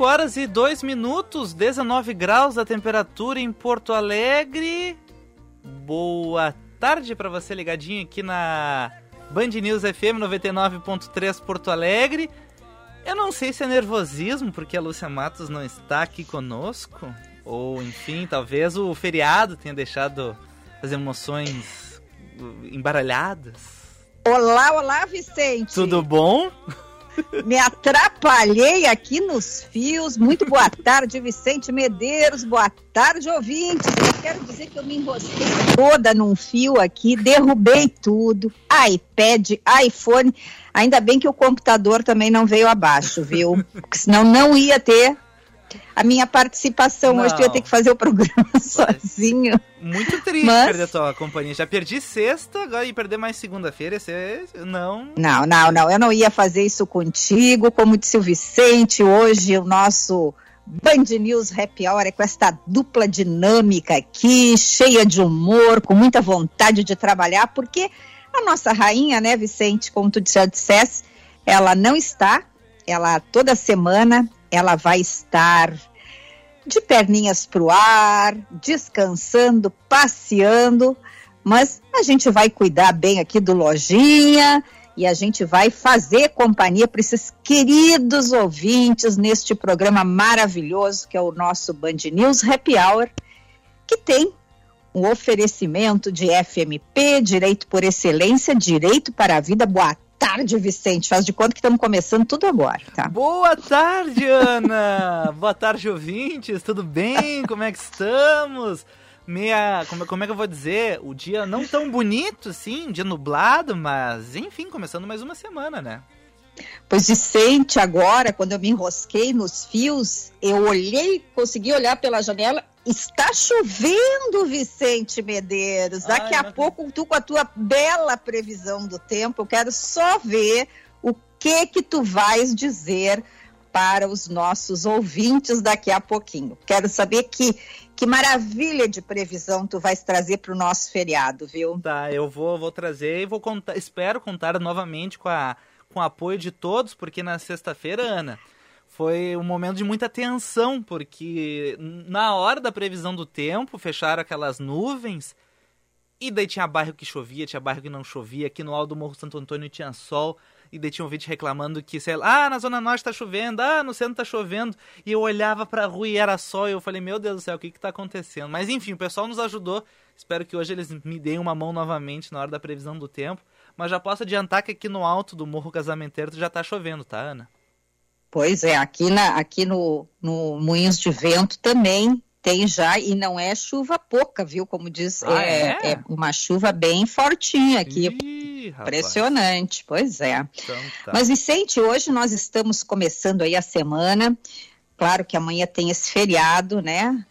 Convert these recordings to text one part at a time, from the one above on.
5 horas e 2 minutos, 19 graus a temperatura em Porto Alegre. Boa tarde para você ligadinho aqui na Band News FM 99.3 Porto Alegre. Eu não sei se é nervosismo porque a Lúcia Matos não está aqui conosco, ou enfim, talvez o feriado tenha deixado as emoções embaralhadas. Olá, olá, Vicente. Tudo bom? Me atrapalhei aqui nos fios. Muito boa tarde, Vicente Medeiros. Boa tarde, ouvintes. Eu quero dizer que eu me enrosquei toda num fio aqui, derrubei tudo. iPad, iPhone. Ainda bem que o computador também não veio abaixo, viu? Porque senão não ia ter a minha participação. Não. Hoje eu ia ter que fazer o programa sozinho. Muito triste Mas... perder a tua companhia. Já perdi sexta, agora ia perder mais segunda-feira. Esse não. Não, não, não. Eu não ia fazer isso contigo. Como disse o Vicente, hoje o nosso. Band News Happy Hour é com esta dupla dinâmica aqui, cheia de humor, com muita vontade de trabalhar, porque a nossa rainha, né, Vicente, como tu já dissesse, ela não está, ela toda semana ela vai estar de perninhas para o ar, descansando, passeando, mas a gente vai cuidar bem aqui do lojinha e a gente vai fazer companhia para esses queridos ouvintes neste programa maravilhoso que é o nosso Band News Happy Hour, que tem um oferecimento de FMP, Direito por Excelência, Direito para a Vida. Boa tarde, Vicente. Faz de conta que estamos começando tudo agora, tá? Boa tarde, Ana! Boa tarde, ouvintes. Tudo bem? Como é que estamos? Meia. Como, como é que eu vou dizer? O dia não tão bonito, sim, dia nublado, mas enfim, começando mais uma semana, né? Pois Vicente, agora, quando eu me enrosquei nos fios, eu olhei, consegui olhar pela janela Está chovendo, Vicente Medeiros. Daqui Ai, a pouco, tu com a tua bela previsão do tempo, eu quero só ver o que que tu vais dizer para os nossos ouvintes daqui a pouquinho. Quero saber que que maravilha de previsão tu vais trazer para o nosso feriado, viu? Tá, eu vou, vou trazer e vou contar, espero contar novamente com, a, com apoio de todos, porque na sexta-feira, Ana, foi um momento de muita tensão, porque na hora da previsão do tempo, fecharam aquelas nuvens, e daí tinha bairro que chovia, tinha bairro que não chovia, aqui no alto do Morro Santo Antônio tinha sol, e daí tinha um vídeo reclamando que, sei lá, ah, na Zona Norte tá chovendo, ah, no centro tá chovendo, e eu olhava pra rua e era sol, e eu falei, meu Deus do céu, o que que tá acontecendo? Mas enfim, o pessoal nos ajudou, espero que hoje eles me deem uma mão novamente na hora da previsão do tempo, mas já posso adiantar que aqui no alto do Morro Casamenteiro já tá chovendo, tá, Ana? Pois é, aqui, na, aqui no, no Moinhos de Vento também tem já, e não é chuva pouca, viu? Como diz, ah, é, é? é, uma chuva bem fortinha aqui. Ih, Impressionante, pois é. Então, tá. Mas, Vicente, hoje nós estamos começando aí a semana. Claro que amanhã tem esse feriado, né?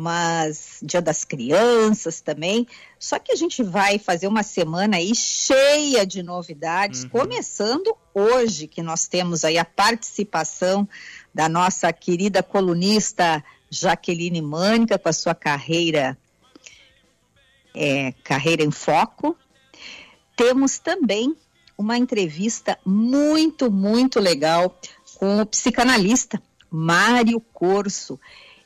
Mas Dia das Crianças também. Só que a gente vai fazer uma semana aí cheia de novidades, uhum. começando hoje, que nós temos aí a participação da nossa querida colunista Jaqueline Mânica com a sua carreira é, carreira em foco. Temos também uma entrevista muito, muito legal com o psicanalista Mário Corso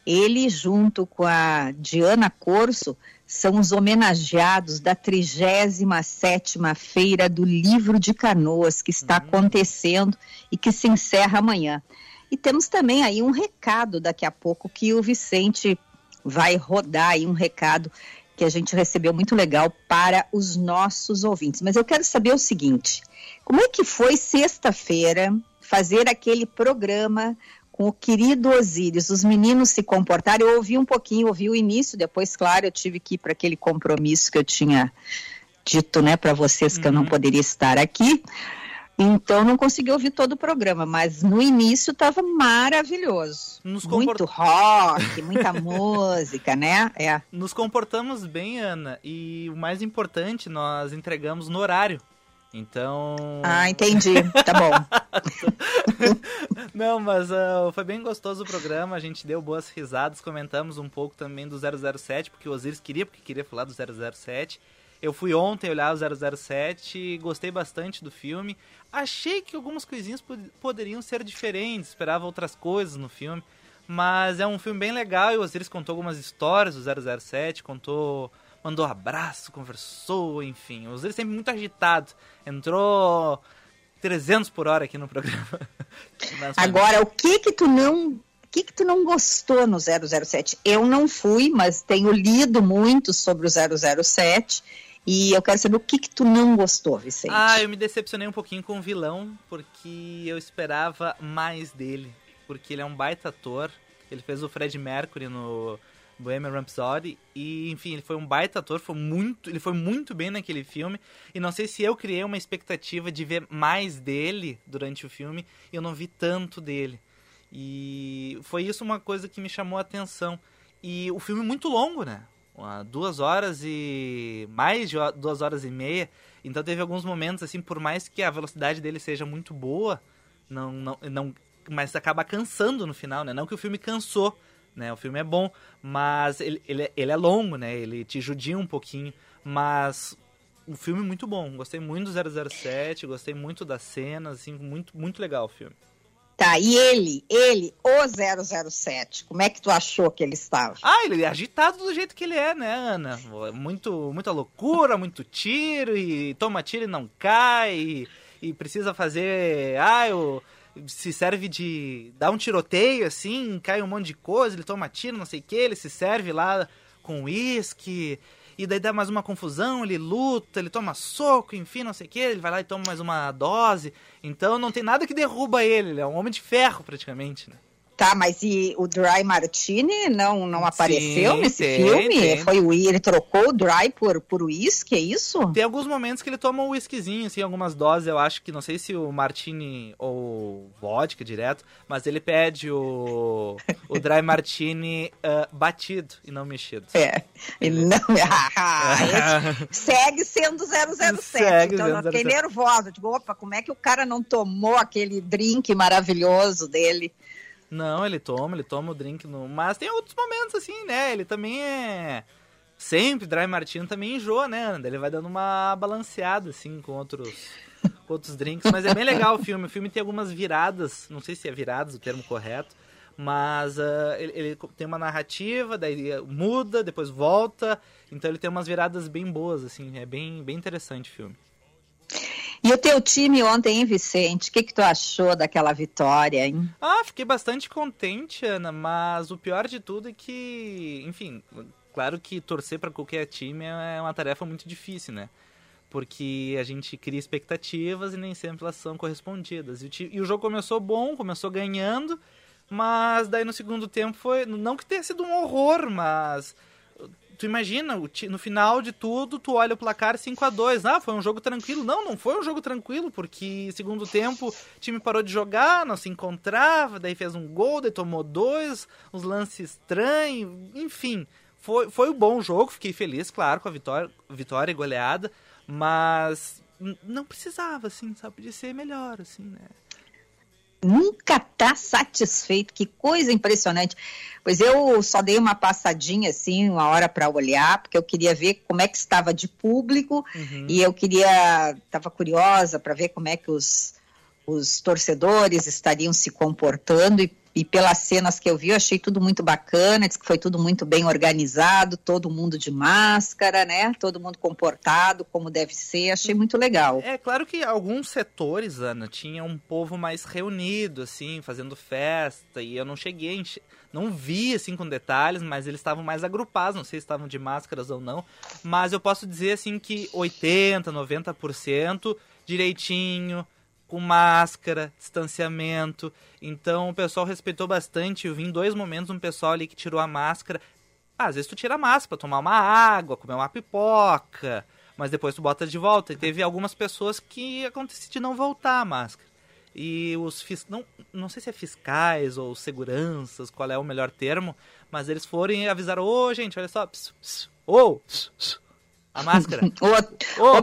ele, junto com a Diana Corso, são os homenageados da 37ª Feira do Livro de Canoas, que está uhum. acontecendo e que se encerra amanhã. E temos também aí um recado daqui a pouco que o Vicente vai rodar aí um recado que a gente recebeu muito legal para os nossos ouvintes. Mas eu quero saber o seguinte: como é que foi sexta-feira fazer aquele programa com o querido Osíris? Os meninos se comportaram. Eu ouvi um pouquinho, ouvi o início, depois, claro, eu tive que ir para aquele compromisso que eu tinha dito né, para vocês que uhum. eu não uhum. poderia estar aqui. Então não consegui ouvir todo o programa, mas no início estava maravilhoso. Nos Muito rock, muita música, né? É. Nos comportamos bem, Ana, e o mais importante, nós entregamos no horário. Então. Ah, entendi. Tá bom. Não, mas uh, foi bem gostoso o programa. A gente deu boas risadas, comentamos um pouco também do 007, porque o Osiris queria, porque queria falar do 007. Eu fui ontem olhar o 007, gostei bastante do filme. Achei que algumas coisinhas poderiam ser diferentes, esperava outras coisas no filme. Mas é um filme bem legal e o Osiris contou algumas histórias do 007, contou, mandou abraço, conversou, enfim. O Osiris sempre muito agitado. Entrou 300 por hora aqui no programa. Agora, o que que tu não o que, que tu não gostou no 007? Eu não fui, mas tenho lido muito sobre o 007 e eu quero saber o que, que tu não gostou, Vicente. Ah, eu me decepcionei um pouquinho com o vilão, porque eu esperava mais dele. Porque ele é um baita ator. Ele fez o Fred Mercury no Bohemian Rhapsody e enfim, ele foi um baita ator, foi muito, ele foi muito bem naquele filme e não sei se eu criei uma expectativa de ver mais dele durante o filme, e eu não vi tanto dele. E foi isso uma coisa que me chamou a atenção. E o filme é muito longo, né? duas horas e mais de duas horas e meia. Então teve alguns momentos assim, por mais que a velocidade dele seja muito boa, não, não, não, mas acaba cansando no final, né? Não que o filme cansou, né? O filme é bom, mas ele, ele, ele é longo, né? Ele te judia um pouquinho, mas o filme é muito bom. Gostei muito do 007, gostei muito das cenas, assim, muito muito legal o filme. Tá, e ele, ele, o 007, como é que tu achou que ele estava? Ah, ele é agitado do jeito que ele é, né, Ana? Muito, muita loucura, muito tiro, e toma tiro e não cai, e, e precisa fazer... Ah, eu se serve de dar um tiroteio, assim, cai um monte de coisa, ele toma tiro, não sei o que, ele se serve lá com uísque, e daí dá mais uma confusão, ele luta, ele toma soco, enfim, não sei o que, ele vai lá e toma mais uma dose. Então não tem nada que derruba ele, ele é um homem de ferro praticamente, né? Tá, mas e o Dry Martini não, não apareceu Sim, nesse tem, filme? Tem. Foi o ele trocou o Dry por por uísque, é isso? Tem alguns momentos que ele toma um whiskyzinho, assim, algumas doses, eu acho que não sei se o Martini ou vodka direto, mas ele pede o o Dry Martini uh, batido e não mexido. É. Ele não segue sendo 007. Segue então eu fiquei nervosa, tipo, opa, como é que o cara não tomou aquele drink maravilhoso dele? Não, ele toma, ele toma o drink no. Mas tem outros momentos assim, né? Ele também é. Sempre, Dry Martino também enjoa, né, Ele vai dando uma balanceada, assim, com outros, com outros drinks. Mas é bem legal o filme. O filme tem algumas viradas, não sei se é viradas o termo correto, mas uh, ele, ele, tem uma narrativa, daí muda, depois volta. Então ele tem umas viradas bem boas, assim. É bem, bem interessante o filme. E o teu time ontem, hein, Vicente? O que, que tu achou daquela vitória, hein? Ah, fiquei bastante contente, Ana, mas o pior de tudo é que, enfim, claro que torcer para qualquer time é uma tarefa muito difícil, né? Porque a gente cria expectativas e nem sempre elas são correspondidas. E o, e o jogo começou bom, começou ganhando, mas daí no segundo tempo foi. Não que tenha sido um horror, mas tu imagina, no final de tudo, tu olha o placar 5 a 2 Ah, foi um jogo tranquilo. Não, não foi um jogo tranquilo, porque segundo tempo o time parou de jogar, não se encontrava, daí fez um gol, daí tomou dois, uns lances estranhos, enfim. Foi, foi um bom jogo, fiquei feliz, claro, com a vitória, vitória e goleada, mas não precisava, assim, sabe? Podia ser melhor, assim, né? Nunca tá satisfeito. Que coisa impressionante. Pois eu só dei uma passadinha assim, uma hora para olhar, porque eu queria ver como é que estava de público uhum. e eu queria, estava curiosa para ver como é que os, os torcedores estariam se comportando e e pelas cenas que eu vi, eu achei tudo muito bacana, disse que foi tudo muito bem organizado, todo mundo de máscara, né? Todo mundo comportado como deve ser, achei muito legal. É claro que alguns setores, Ana, tinha um povo mais reunido, assim, fazendo festa, e eu não cheguei, não vi assim com detalhes, mas eles estavam mais agrupados, não sei se estavam de máscaras ou não, mas eu posso dizer assim que 80, 90% direitinho, com máscara, distanciamento. Então o pessoal respeitou bastante. Eu vi em dois momentos um pessoal ali que tirou a máscara. Ah, às vezes tu tira a máscara pra tomar uma água, comer uma pipoca, mas depois tu bota de volta. E teve algumas pessoas que aconteceu de não voltar a máscara. E os fis... não, não sei se é fiscais ou seguranças, qual é o melhor termo, mas eles foram e avisaram: Ô, oh, gente, olha só, ô, oh, a máscara. ô, ô,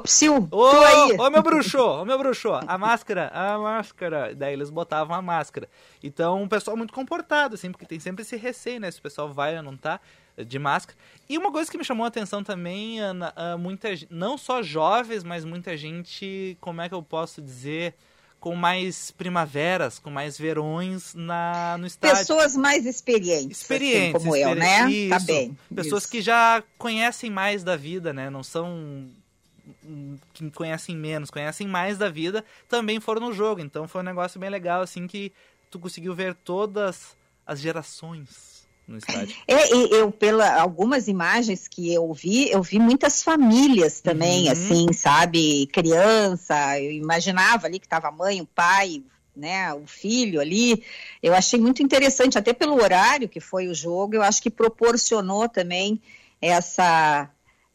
ô, aí. Ô, meu bruxo, ô, meu bruxo, a máscara, a máscara. Daí eles botavam a máscara. Então, um pessoal muito comportado, assim, porque tem sempre esse receio, né? Se o pessoal vai ou não tá de máscara. E uma coisa que me chamou a atenção também, Ana, muita, não só jovens, mas muita gente, como é que eu posso dizer com mais primaveras, com mais verões na, no estádio. Pessoas mais experientes, experientes assim, como eu, né? Isso. Tá bem. Pessoas isso. que já conhecem mais da vida, né? Não são que conhecem menos, conhecem mais da vida, também foram no jogo. Então foi um negócio bem legal, assim, que tu conseguiu ver todas as gerações no estádio. É, eu, pela algumas imagens que eu vi, eu vi muitas famílias também, uhum. assim, sabe? Criança, eu imaginava ali que estava a mãe, o pai, né, o filho ali. Eu achei muito interessante, até pelo horário que foi o jogo, eu acho que proporcionou também essa.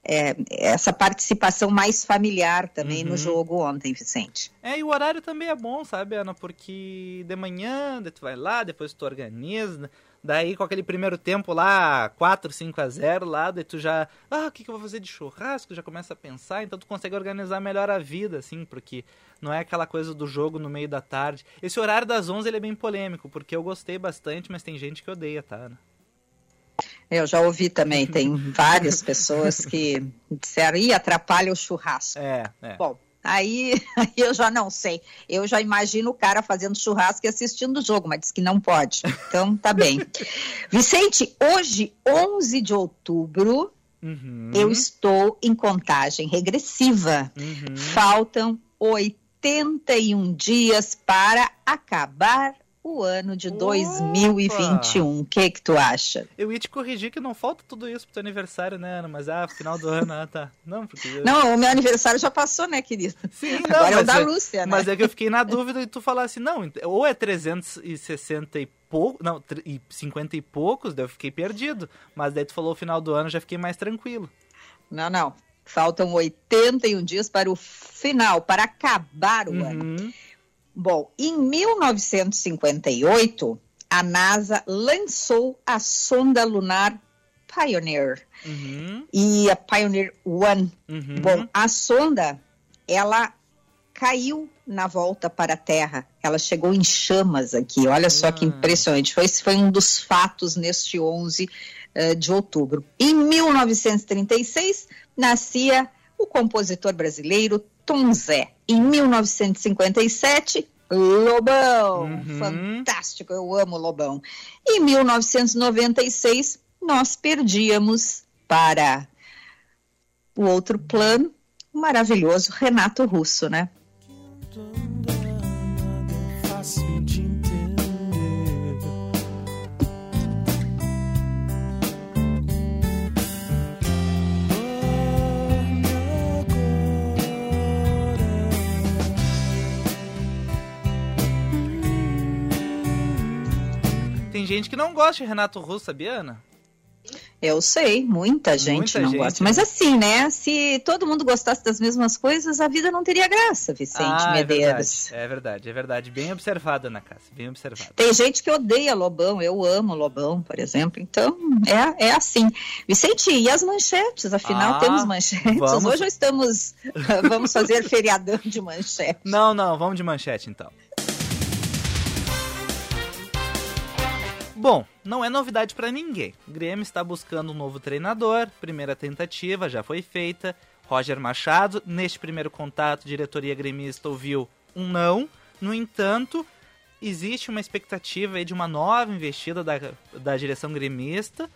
É, essa participação mais familiar também uhum. no jogo ontem, Vicente. É, e o horário também é bom, sabe, Ana? Porque de manhã, tu vai lá, depois tu organiza, Daí, com aquele primeiro tempo lá, 4, 5 a 0 lá, daí tu já. Ah, o que, que eu vou fazer de churrasco? Já começa a pensar, então tu consegue organizar melhor a vida, assim, porque não é aquela coisa do jogo no meio da tarde. Esse horário das 11 ele é bem polêmico, porque eu gostei bastante, mas tem gente que odeia, tá? Né? Eu já ouvi também, tem várias pessoas que disseram, ih, atrapalha o churrasco. É, é. Bom, Aí, aí, eu já não sei. Eu já imagino o cara fazendo churrasco e assistindo o jogo, mas diz que não pode. Então, tá bem. Vicente, hoje, 11 de outubro, uhum. eu estou em contagem regressiva. Uhum. Faltam 81 dias para acabar o ano de Opa! 2021. O que que tu acha? Eu ia te corrigir que não falta tudo isso pro teu aniversário, né, Ana? Mas ah, final do ano, ah, tá. Não, porque... Não, o meu aniversário já passou, né, querido? Sim, não, Agora é o da é, Lúcia, né? Mas é que eu fiquei na dúvida e tu falasse, não, ou é 360 e pouco, não, e 50 e poucos, daí eu fiquei perdido. Mas daí tu falou o final do ano, já fiquei mais tranquilo. Não, não. Faltam 81 dias para o final, para acabar o uhum. ano. Bom, em 1958, a NASA lançou a sonda lunar Pioneer uhum. e a Pioneer One. Uhum. Bom, a sonda, ela caiu na volta para a Terra. Ela chegou em chamas aqui. Olha só que ah. impressionante. Foi, esse foi um dos fatos neste 11 uh, eh, de outubro. Em 1936, nascia o compositor brasileiro Tom Zé. Em 1957, Lobão. Uhum. Fantástico, eu amo Lobão. Em 1996, nós perdíamos para o outro plano, o maravilhoso Renato Russo, né? Tem gente que não gosta de Renato Russo, sabia, Ana? Eu sei, muita gente muita não gente, gosta. Mas né? assim, né? Se todo mundo gostasse das mesmas coisas, a vida não teria graça, Vicente ah, Medeiros. É verdade, é verdade, é verdade. Bem observado, Ana Cássia, bem observado. Tem gente que odeia Lobão, eu amo Lobão, por exemplo. Então, é, é assim. Vicente, e as manchetes? Afinal, ah, temos manchetes. Vamos... Hoje estamos. vamos fazer feriadão de manchete. Não, não, vamos de manchete então. Bom, não é novidade para ninguém. O Grêmio está buscando um novo treinador. Primeira tentativa já foi feita. Roger Machado, neste primeiro contato, diretoria gremista ouviu um não. No entanto, existe uma expectativa de uma nova investida da, da direção gremista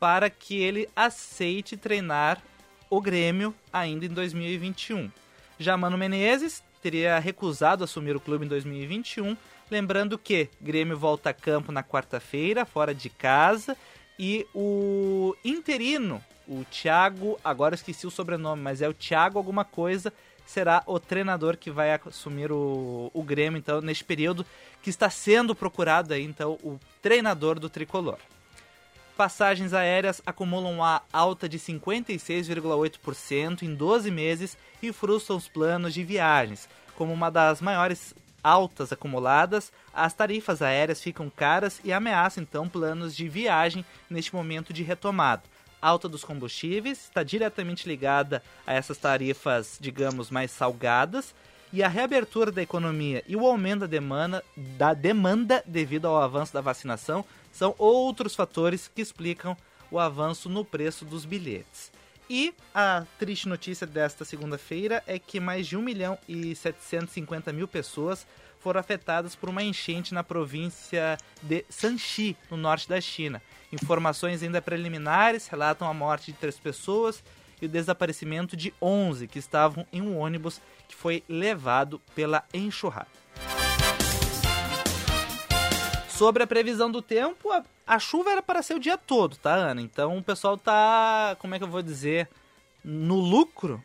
para que ele aceite treinar o Grêmio ainda em 2021. Já Mano Menezes teria recusado assumir o clube em 2021, lembrando que Grêmio volta a campo na quarta-feira, fora de casa, e o interino, o Thiago, agora esqueci o sobrenome, mas é o Thiago alguma coisa, será o treinador que vai assumir o, o Grêmio, então, neste período que está sendo procurado aí, então, o treinador do tricolor. Passagens aéreas acumulam a alta de 56,8% em 12 meses e frustram os planos de viagens. Como uma das maiores altas acumuladas, as tarifas aéreas ficam caras e ameaçam então planos de viagem neste momento de retomada. A alta dos combustíveis está diretamente ligada a essas tarifas, digamos, mais salgadas, e a reabertura da economia e o aumento da demanda, da demanda devido ao avanço da vacinação são outros fatores que explicam o avanço no preço dos bilhetes. E a triste notícia desta segunda-feira é que mais de 1 milhão e 750 mil pessoas foram afetadas por uma enchente na província de Shanxi, no norte da China. Informações ainda preliminares relatam a morte de três pessoas e o desaparecimento de 11 que estavam em um ônibus que foi levado pela enxurrada. Sobre a previsão do tempo, a, a, chuva era para ser o dia todo, tá, Ana? Então o pessoal tá, como é que eu vou dizer, no lucro,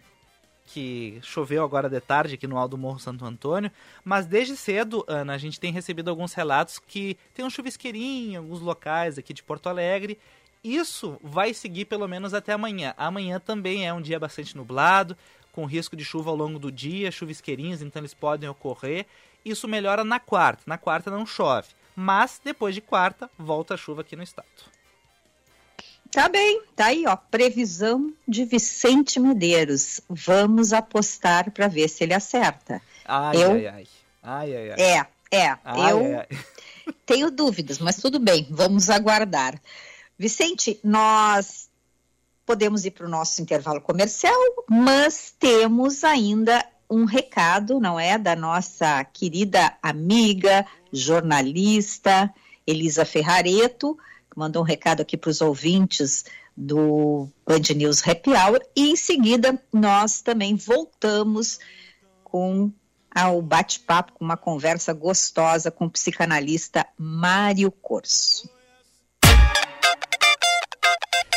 que choveu agora de tarde aqui no Alto Morro Santo Antônio, mas desde cedo, Ana, a gente tem recebido alguns relatos que tem um chuvisqueirinho em alguns locais aqui de Porto Alegre isso vai seguir pelo menos até amanhã. Amanhã também é um dia bastante nublado, com risco de chuva ao longo do dia, chuvisqueirinhos, então eles podem ocorrer. Isso melhora na quarta. Na quarta não chove. Mas depois de quarta, volta a chuva aqui no estado. Tá bem, tá aí, ó. Previsão de Vicente Medeiros. Vamos apostar para ver se ele acerta. Ai, eu... ai, ai. Ai, ai, ai. É, é. Ai, eu ai, ai. tenho dúvidas, mas tudo bem, vamos aguardar. Vicente, nós podemos ir para o nosso intervalo comercial, mas temos ainda um recado, não é, da nossa querida amiga, jornalista Elisa Ferrareto, que mandou um recado aqui para os ouvintes do Band News Happy Hour, e em seguida nós também voltamos com ao bate-papo, com uma conversa gostosa com o psicanalista Mário Corso.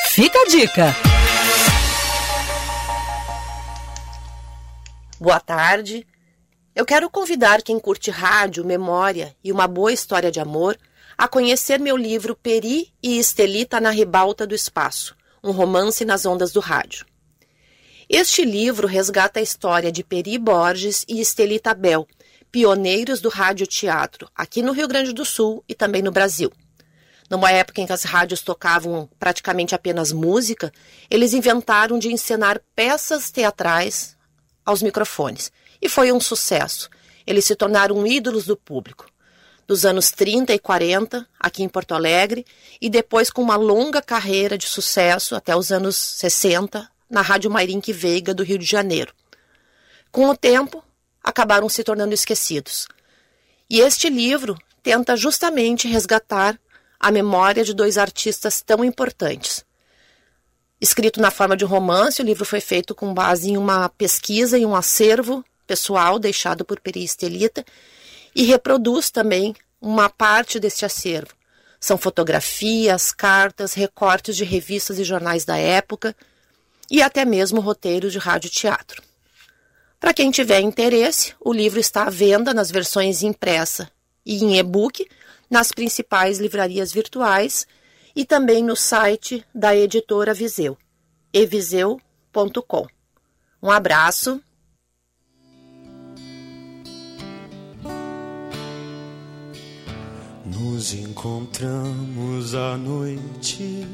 Fica a dica. Boa tarde. Eu quero convidar quem curte rádio, memória e uma boa história de amor a conhecer meu livro Peri e Estelita na Ribalta do Espaço, um romance nas ondas do rádio. Este livro resgata a história de Peri Borges e Estelita Bel, pioneiros do rádio teatro, aqui no Rio Grande do Sul e também no Brasil. Numa época em que as rádios tocavam praticamente apenas música, eles inventaram de encenar peças teatrais aos microfones. E foi um sucesso. Eles se tornaram ídolos do público. Dos anos 30 e 40, aqui em Porto Alegre, e depois com uma longa carreira de sucesso até os anos 60, na Rádio Mairink Veiga, do Rio de Janeiro. Com o tempo, acabaram se tornando esquecidos. E este livro tenta justamente resgatar a memória de dois artistas tão importantes. Escrito na forma de romance, o livro foi feito com base em uma pesquisa e um acervo pessoal deixado por Peri Estelita e reproduz também uma parte deste acervo. São fotografias, cartas, recortes de revistas e jornais da época e até mesmo roteiros de rádio teatro. Para quem tiver interesse, o livro está à venda nas versões impressa e em e-book nas principais livrarias virtuais e também no site da editora Viseu, eviseu.com. Um abraço. Nos encontramos à noite,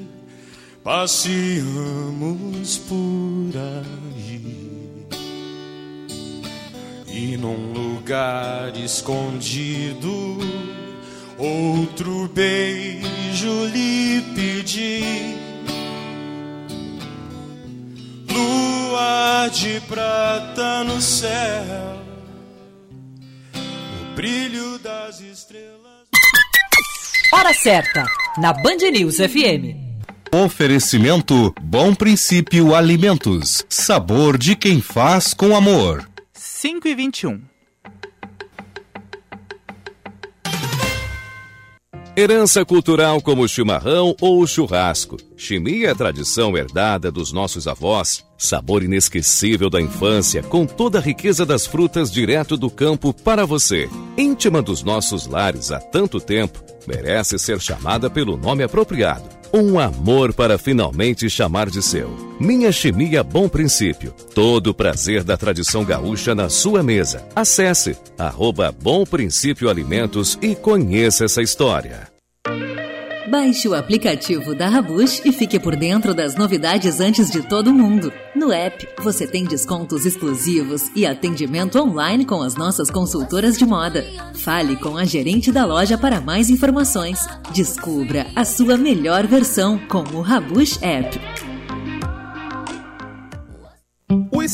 passeamos por aí. E num lugar escondido outro beijo lhe pedi. Lua de prata no céu, o brilho das estrelas. Hora certa, na Band News FM. Oferecimento Bom Princípio Alimentos. Sabor de quem faz com amor. 5 e 21. Herança cultural como o chimarrão ou o churrasco. Chimia é tradição herdada dos nossos avós. Sabor inesquecível da infância, com toda a riqueza das frutas direto do campo para você. Íntima dos nossos lares há tanto tempo, merece ser chamada pelo nome apropriado. Um amor para finalmente chamar de seu. Minha Chimia Bom Princípio. Todo o prazer da tradição gaúcha na sua mesa. Acesse arroba Bom Princípio Alimentos e conheça essa história. Baixe o aplicativo da Rabush e fique por dentro das novidades antes de todo mundo. No app, você tem descontos exclusivos e atendimento online com as nossas consultoras de moda. Fale com a gerente da loja para mais informações. Descubra a sua melhor versão com o Rabush App.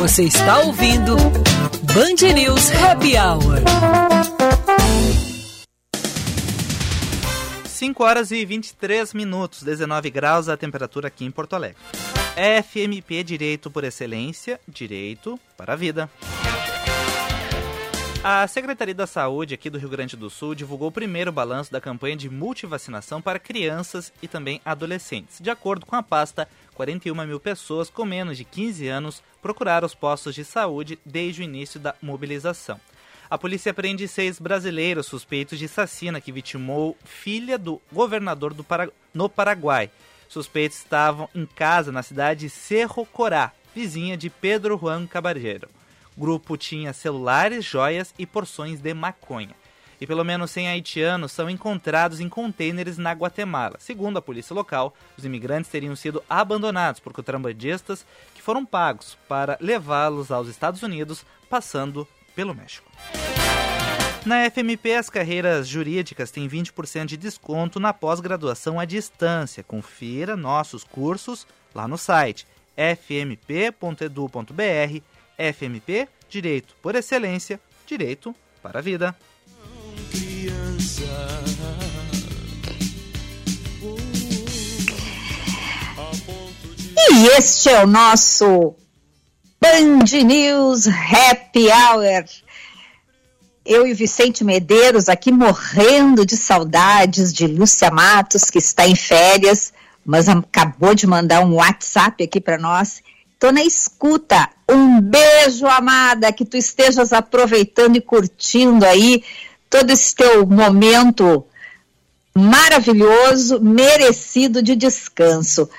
Você está ouvindo Band News Happy Hour. 5 horas e 23 minutos, 19 graus a temperatura aqui em Porto Alegre. FMP Direito por Excelência, Direito para a Vida. A Secretaria da Saúde aqui do Rio Grande do Sul divulgou o primeiro balanço da campanha de multivacinação para crianças e também adolescentes. De acordo com a pasta, 41 mil pessoas com menos de 15 anos procuraram os postos de saúde desde o início da mobilização. A polícia prende seis brasileiros suspeitos de assassina que vitimou filha do governador do Para... no Paraguai. Suspeitos estavam em casa na cidade de Cerro Corá, vizinha de Pedro Juan Cabarreiro. O grupo tinha celulares, joias e porções de maconha. E pelo menos 100 haitianos são encontrados em contêineres na Guatemala. Segundo a polícia local, os imigrantes teriam sido abandonados por contrabandistas que foram pagos para levá-los aos Estados Unidos, passando pelo México. Na FMP, as carreiras jurídicas têm 20% de desconto na pós-graduação à distância. Confira nossos cursos lá no site fmp.edu.br. FMP, Direito por Excelência, Direito para a Vida. E este é o nosso Band News Happy Hour. Eu e Vicente Medeiros aqui morrendo de saudades de Lúcia Matos, que está em férias, mas acabou de mandar um WhatsApp aqui para nós. Tô na escuta. Um beijo, amada, que tu estejas aproveitando e curtindo aí todo esse teu momento maravilhoso, merecido de descanso.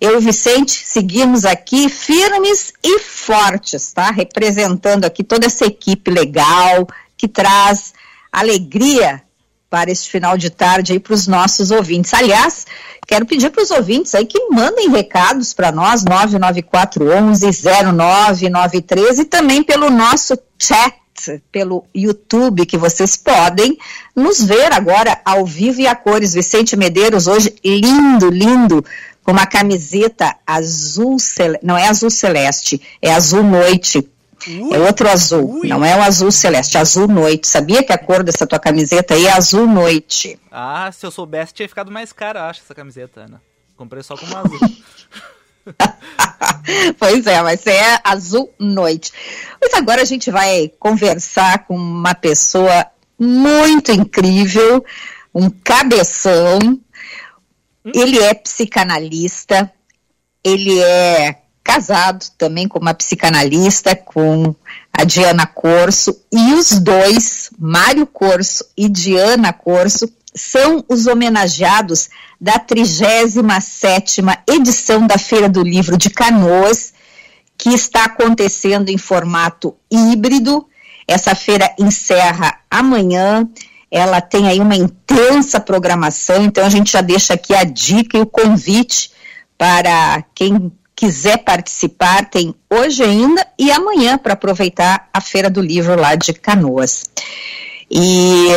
Eu e Vicente seguimos aqui firmes e fortes, tá? Representando aqui toda essa equipe legal que traz alegria para esse final de tarde aí para os nossos ouvintes. Aliás, quero pedir para os ouvintes aí que mandem recados para nós, 994110993 e também pelo nosso chat, pelo YouTube, que vocês podem nos ver agora ao vivo e a cores. Vicente Medeiros hoje lindo, lindo, com uma camiseta azul, não é azul celeste, é azul noite. Ui, é outro azul, ui. não é o azul celeste, é azul noite. Sabia que a cor dessa tua camiseta aí é azul noite? Ah, se eu soubesse, tinha ficado mais cara, acho, essa camiseta, Ana. Comprei só com azul. pois é, mas é azul noite. Mas agora a gente vai conversar com uma pessoa muito incrível, um cabeção, ele é psicanalista, ele é casado também com uma psicanalista, com a Diana Corso, e os dois, Mário Corso e Diana Corso, são os homenageados da 37ª edição da Feira do Livro de Canoas, que está acontecendo em formato híbrido Essa feira encerra amanhã. Ela tem aí uma intensa programação, então a gente já deixa aqui a dica e o convite para quem quiser participar, tem hoje ainda e amanhã para aproveitar a Feira do Livro lá de Canoas. E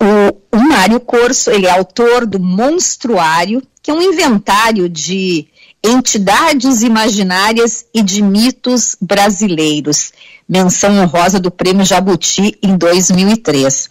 o, o Mário Corso, ele é autor do Monstruário, que é um inventário de entidades imaginárias e de mitos brasileiros. Menção honrosa do Prêmio Jabuti em 2003.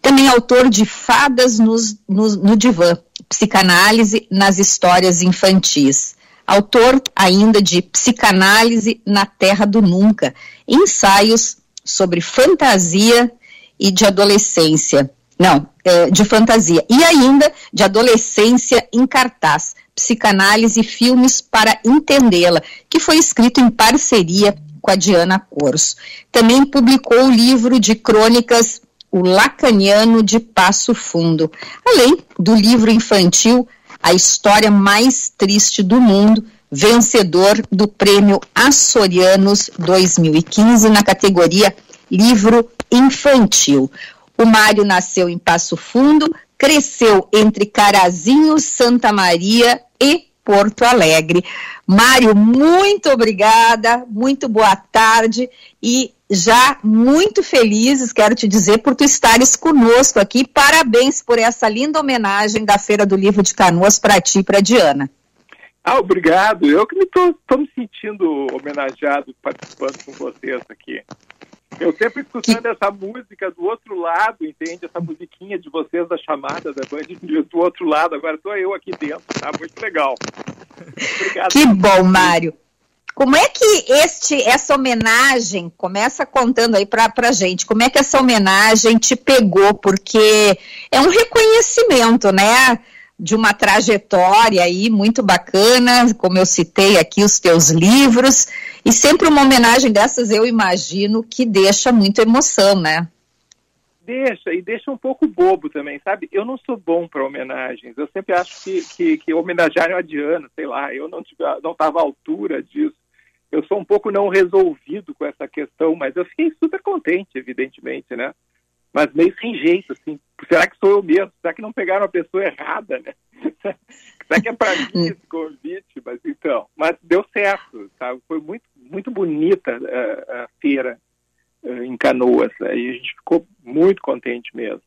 Também autor de Fadas nos, no, no Divã, Psicanálise nas Histórias Infantis. Autor ainda de Psicanálise na Terra do Nunca, ensaios sobre fantasia e de adolescência não, é, de fantasia. E ainda de adolescência em cartaz, psicanálise e filmes para entendê-la, que foi escrito em parceria com a Diana Corso. Também publicou o livro de crônicas O Lacaniano de Passo Fundo, além do livro infantil A História Mais Triste do Mundo, vencedor do Prêmio Açorianos 2015 na categoria Livro Infantil. O Mário nasceu em Passo Fundo, cresceu entre Carazinho, Santa Maria e Porto Alegre. Mário, muito obrigada, muito boa tarde e já muito felizes, quero te dizer, por tu estares conosco aqui. Parabéns por essa linda homenagem da Feira do Livro de Canoas para ti e para Diana. Ah, obrigado. Eu que estou me sentindo homenageado participando com vocês aqui. Eu sempre escutando essa música do outro lado, entende? Essa musiquinha de vocês da chamada da Band do outro lado. Agora estou eu aqui dentro, tá? Muito legal. Obrigado. Que bom, Mário. Como é que este, essa homenagem, começa contando aí para a gente, como é que essa homenagem te pegou? Porque é um reconhecimento, né? de uma trajetória aí muito bacana, como eu citei aqui os teus livros, e sempre uma homenagem dessas eu imagino que deixa muita emoção, né? Deixa, e deixa um pouco bobo também, sabe? Eu não sou bom para homenagens, eu sempre acho que, que, que homenagear a Diana, sei lá, eu não estava não à altura disso. Eu sou um pouco não resolvido com essa questão, mas eu fiquei super contente, evidentemente, né? mas meio sem jeito, assim. Será que sou eu mesmo? Será que não pegaram a pessoa errada, né? Será que é para mim esse convite? Mas então, mas deu certo, sabe? Foi muito, muito bonita a, eh, a feira uh, em Canoas, e a gente ficou muito contente mesmo.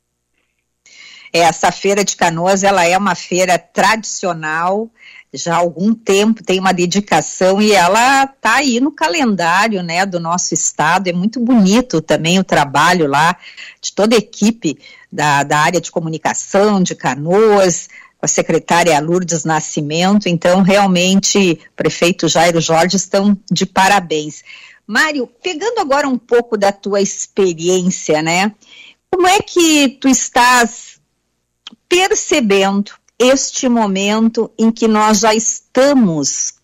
Essa feira de Canoas, ela é uma feira tradicional, já há algum tempo tem uma dedicação e ela está aí no calendário né, do nosso estado. É muito bonito também o trabalho lá de toda a equipe da, da área de comunicação de Canoas, a secretária Lourdes Nascimento. Então, realmente, prefeito Jairo Jorge estão de parabéns. Mário, pegando agora um pouco da tua experiência, né? Como é que tu estás percebendo este momento em que nós já estamos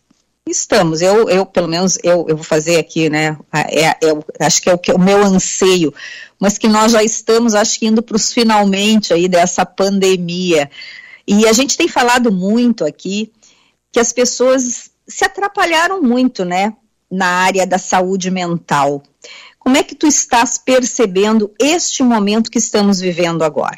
estamos, eu, eu pelo menos eu, eu vou fazer aqui, né, é, é, acho que é o, que, o meu anseio, mas que nós já estamos, acho que indo para os finalmente aí dessa pandemia, e a gente tem falado muito aqui que as pessoas se atrapalharam muito, né, na área da saúde mental. Como é que tu estás percebendo este momento que estamos vivendo agora?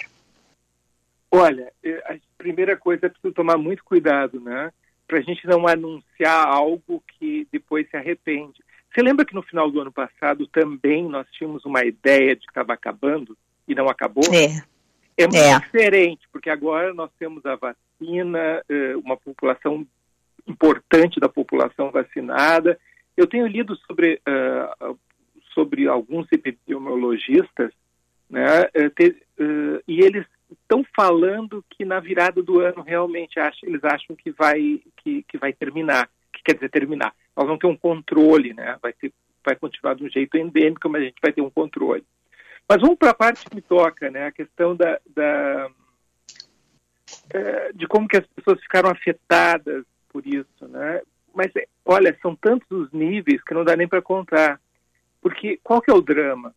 Olha, a primeira coisa é preciso tomar muito cuidado, né? Para a gente não anunciar algo que depois se arrepende. Você lembra que no final do ano passado também nós tínhamos uma ideia de que estava acabando e não acabou? É. É muito é. diferente, porque agora nós temos a vacina, eh, uma população importante da população vacinada. Eu tenho lido sobre, uh, sobre alguns epidemiologistas, né, eh, uh, e eles estão falando que na virada do ano realmente acham, eles acham que vai, que, que vai terminar. que quer dizer terminar? Nós vamos ter um controle, né? Vai, ter, vai continuar de um jeito endêmico, mas a gente vai ter um controle. Mas vamos para a parte que me toca, né? A questão da, da é, de como que as pessoas ficaram afetadas por isso, né? Mas olha, são tantos os níveis que não dá nem para contar. Porque qual que é o drama?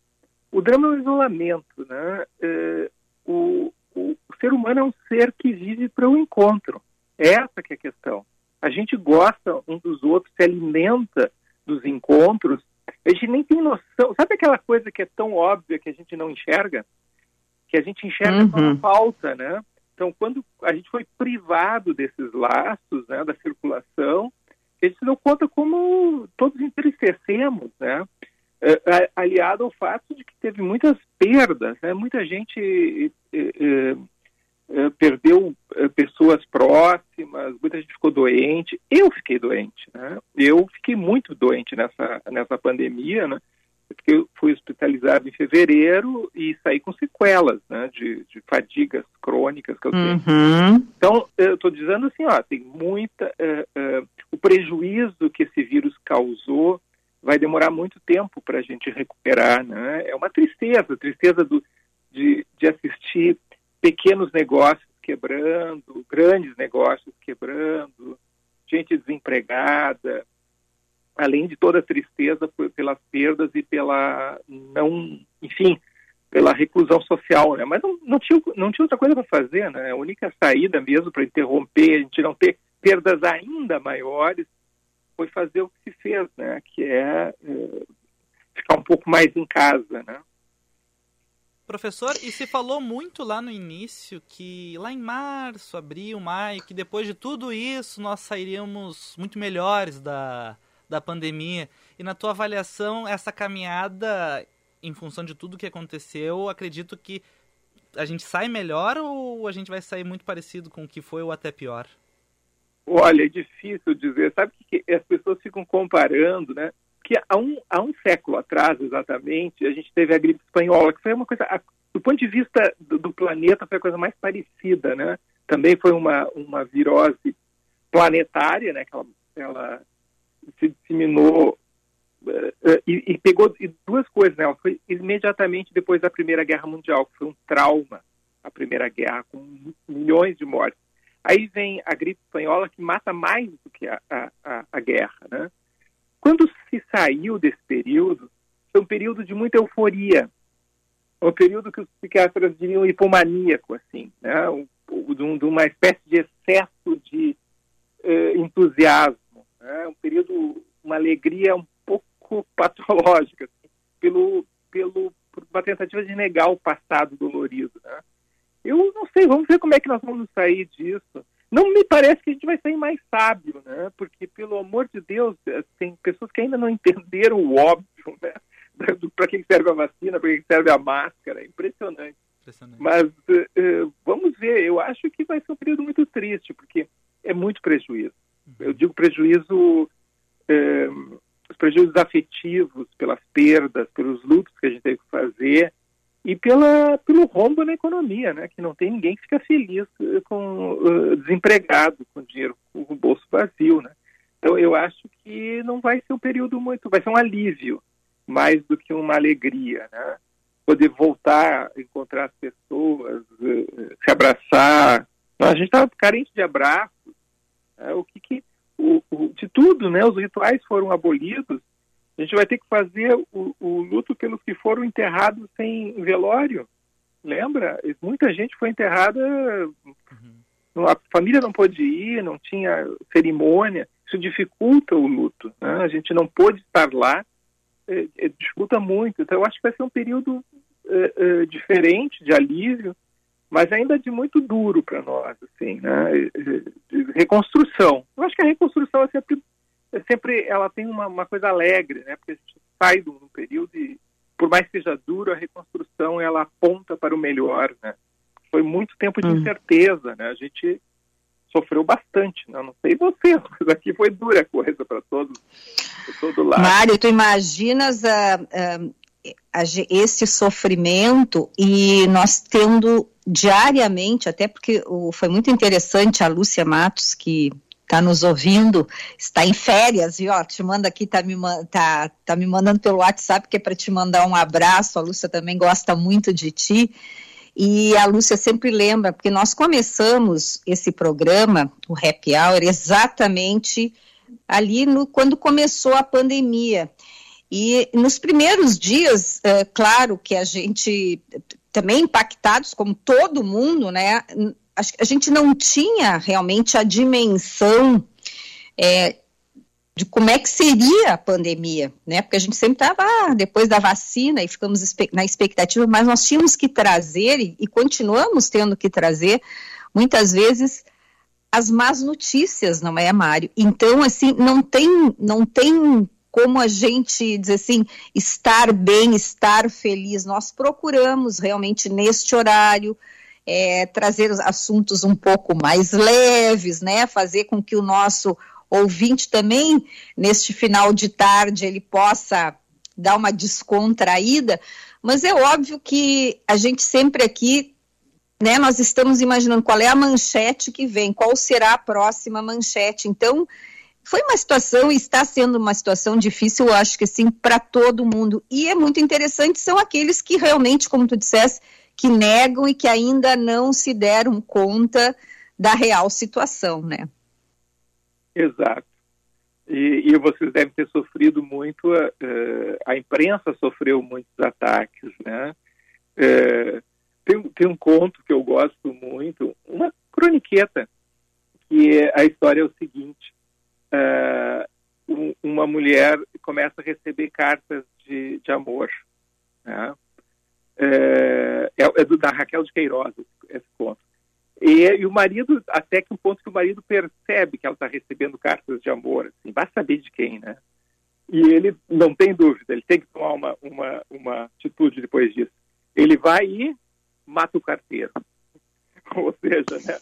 O drama é o isolamento, né? É, o, o, o ser humano é um ser que vive para o encontro. É essa que é a questão. A gente gosta um dos outros, se alimenta dos encontros. A gente nem tem noção. Sabe aquela coisa que é tão óbvia que a gente não enxerga? Que a gente enxerga uhum. como falta, né? Então, quando a gente foi privado desses laços, né, da circulação, a gente se deu conta como todos entristecemos, né? É, aliado ao fato de que teve muitas perdas, né? Muita gente é, é, perdeu pessoas próximas, muita gente ficou doente. Eu fiquei doente, né? Eu fiquei muito doente nessa nessa pandemia, né? Porque eu fui hospitalizado em fevereiro e saí com sequelas, né? De, de fadigas crônicas que eu tenho. Uhum. Então, eu estou dizendo assim, ó, tem muita uh, uh, o prejuízo que esse vírus causou vai demorar muito tempo para a gente recuperar, né? É uma tristeza, tristeza do, de, de assistir pequenos negócios quebrando, grandes negócios quebrando, gente desempregada, além de toda a tristeza pelas perdas e pela não, enfim, pela reclusão social, né? Mas não, não tinha não tinha outra coisa para fazer, né? A única saída mesmo para interromper, a gente não ter perdas ainda maiores, foi fazer o que se fez, né? Que é, é ficar um pouco mais em casa, né? Professor, e se falou muito lá no início que lá em março, abril, maio, que depois de tudo isso nós sairíamos muito melhores da, da pandemia. E na tua avaliação, essa caminhada, em função de tudo que aconteceu, acredito que a gente sai melhor ou a gente vai sair muito parecido com o que foi ou até pior? Olha, é difícil dizer. Sabe que as pessoas ficam comparando, né? Que há um, há um século atrás, exatamente, a gente teve a gripe espanhola, que foi uma coisa, do ponto de vista do, do planeta, foi a coisa mais parecida, né? Também foi uma, uma virose planetária, né? Que ela, ela se disseminou uh, e, e, pegou e duas coisas, né? Ela foi imediatamente depois da Primeira Guerra Mundial, que foi um trauma, a Primeira Guerra, com milhões de mortes. Aí vem a gripe espanhola, que mata mais do que a, a, a guerra. Né? Quando se saiu desse período, foi um período de muita euforia, um período que os psiquiatras diriam hipomaníaco, assim, né? um, de, uma espécie de excesso de eh, entusiasmo, né? um período, uma alegria um pouco patológica, assim, pelo, pelo, por uma tentativa de negar o passado dolorido. Né? Eu não sei, vamos ver como é que nós vamos sair disso. Não me parece que a gente vai sair mais sábio, né? Porque, pelo amor de Deus, tem pessoas que ainda não entenderam o óbvio, né? Para que serve a vacina, para que serve a máscara. Impressionante. impressionante. Mas uh, vamos ver, eu acho que vai ser um período muito triste, porque é muito prejuízo. Uhum. Eu digo prejuízo, uh, os prejuízos afetivos, pelas perdas, pelos lutos que a gente teve que fazer, e pela, pelo rombo na economia, né? Que não tem ninguém que fica feliz eh, com uh, desempregado, com dinheiro, com o bolso vazio, né? Então eu acho que não vai ser um período muito, vai ser um alívio mais do que uma alegria, né? Poder voltar, encontrar as pessoas, uh, se abraçar. a gente estava carente de abraços. Né? O que, que o, o, de tudo, né? Os rituais foram abolidos a gente vai ter que fazer o, o luto pelos que foram enterrados sem velório. Lembra? Muita gente foi enterrada, uhum. a família não pôde ir, não tinha cerimônia. Isso dificulta o luto. Né? A gente não pôde estar lá, é, é, dificulta muito. Então, eu acho que vai ser um período é, é diferente, de alívio, mas ainda de muito duro para nós, assim, né? De reconstrução. Eu acho que a reconstrução é sempre sempre ela tem uma, uma, coisa alegre, né? Porque a gente sai de um período e, por mais que seja duro, a reconstrução ela aponta para o melhor, né? Foi muito tempo de hum. incerteza, né? A gente sofreu bastante, né? Não sei você, mas aqui foi dura a coisa para todos, todo lado. Mário, tu imaginas a, a, a, esse sofrimento e nós tendo diariamente, até porque o, foi muito interessante a Lúcia Matos, que está nos ouvindo, está em férias, viu? Ó, te manda aqui, tá me, tá, tá me mandando pelo WhatsApp, que é para te mandar um abraço. A Lúcia também gosta muito de ti. E a Lúcia sempre lembra, porque nós começamos esse programa, o Happy Hour, exatamente ali no, quando começou a pandemia. E nos primeiros dias, é, claro que a gente também impactados, como todo mundo, né? A gente não tinha realmente a dimensão é, de como é que seria a pandemia, né? Porque a gente sempre estava ah, depois da vacina e ficamos na expectativa, mas nós tínhamos que trazer e, e continuamos tendo que trazer muitas vezes as más notícias, não é, Mário? Então, assim, não tem, não tem como a gente dizer assim, estar bem, estar feliz. Nós procuramos realmente neste horário é, trazer os assuntos um pouco mais leves, né? Fazer com que o nosso ouvinte também, neste final de tarde, ele possa dar uma descontraída, mas é óbvio que a gente sempre aqui, né, nós estamos imaginando qual é a manchete que vem, qual será a próxima manchete. Então, foi uma situação e está sendo uma situação difícil, eu acho que sim, para todo mundo. E é muito interessante, são aqueles que realmente, como tu disseste, que negam e que ainda não se deram conta da real situação, né? Exato. E, e, vocês devem ter sofrido muito, uh, a imprensa sofreu muitos ataques, né? Uh, tem, tem, um conto que eu gosto muito, uma croniqueta, que é, a história é o seguinte, uh, um, uma mulher começa a receber cartas de, de amor, né? É, é do, da Raquel de Queiroz, esse conto. E, e, o marido, até que um ponto que o marido percebe que ela está recebendo cartas de amor, assim, vai saber de quem, né? E ele não tem dúvida, ele tem que tomar uma, uma, uma atitude depois disso. Ele vai e mata o carteiro. Ou seja, né?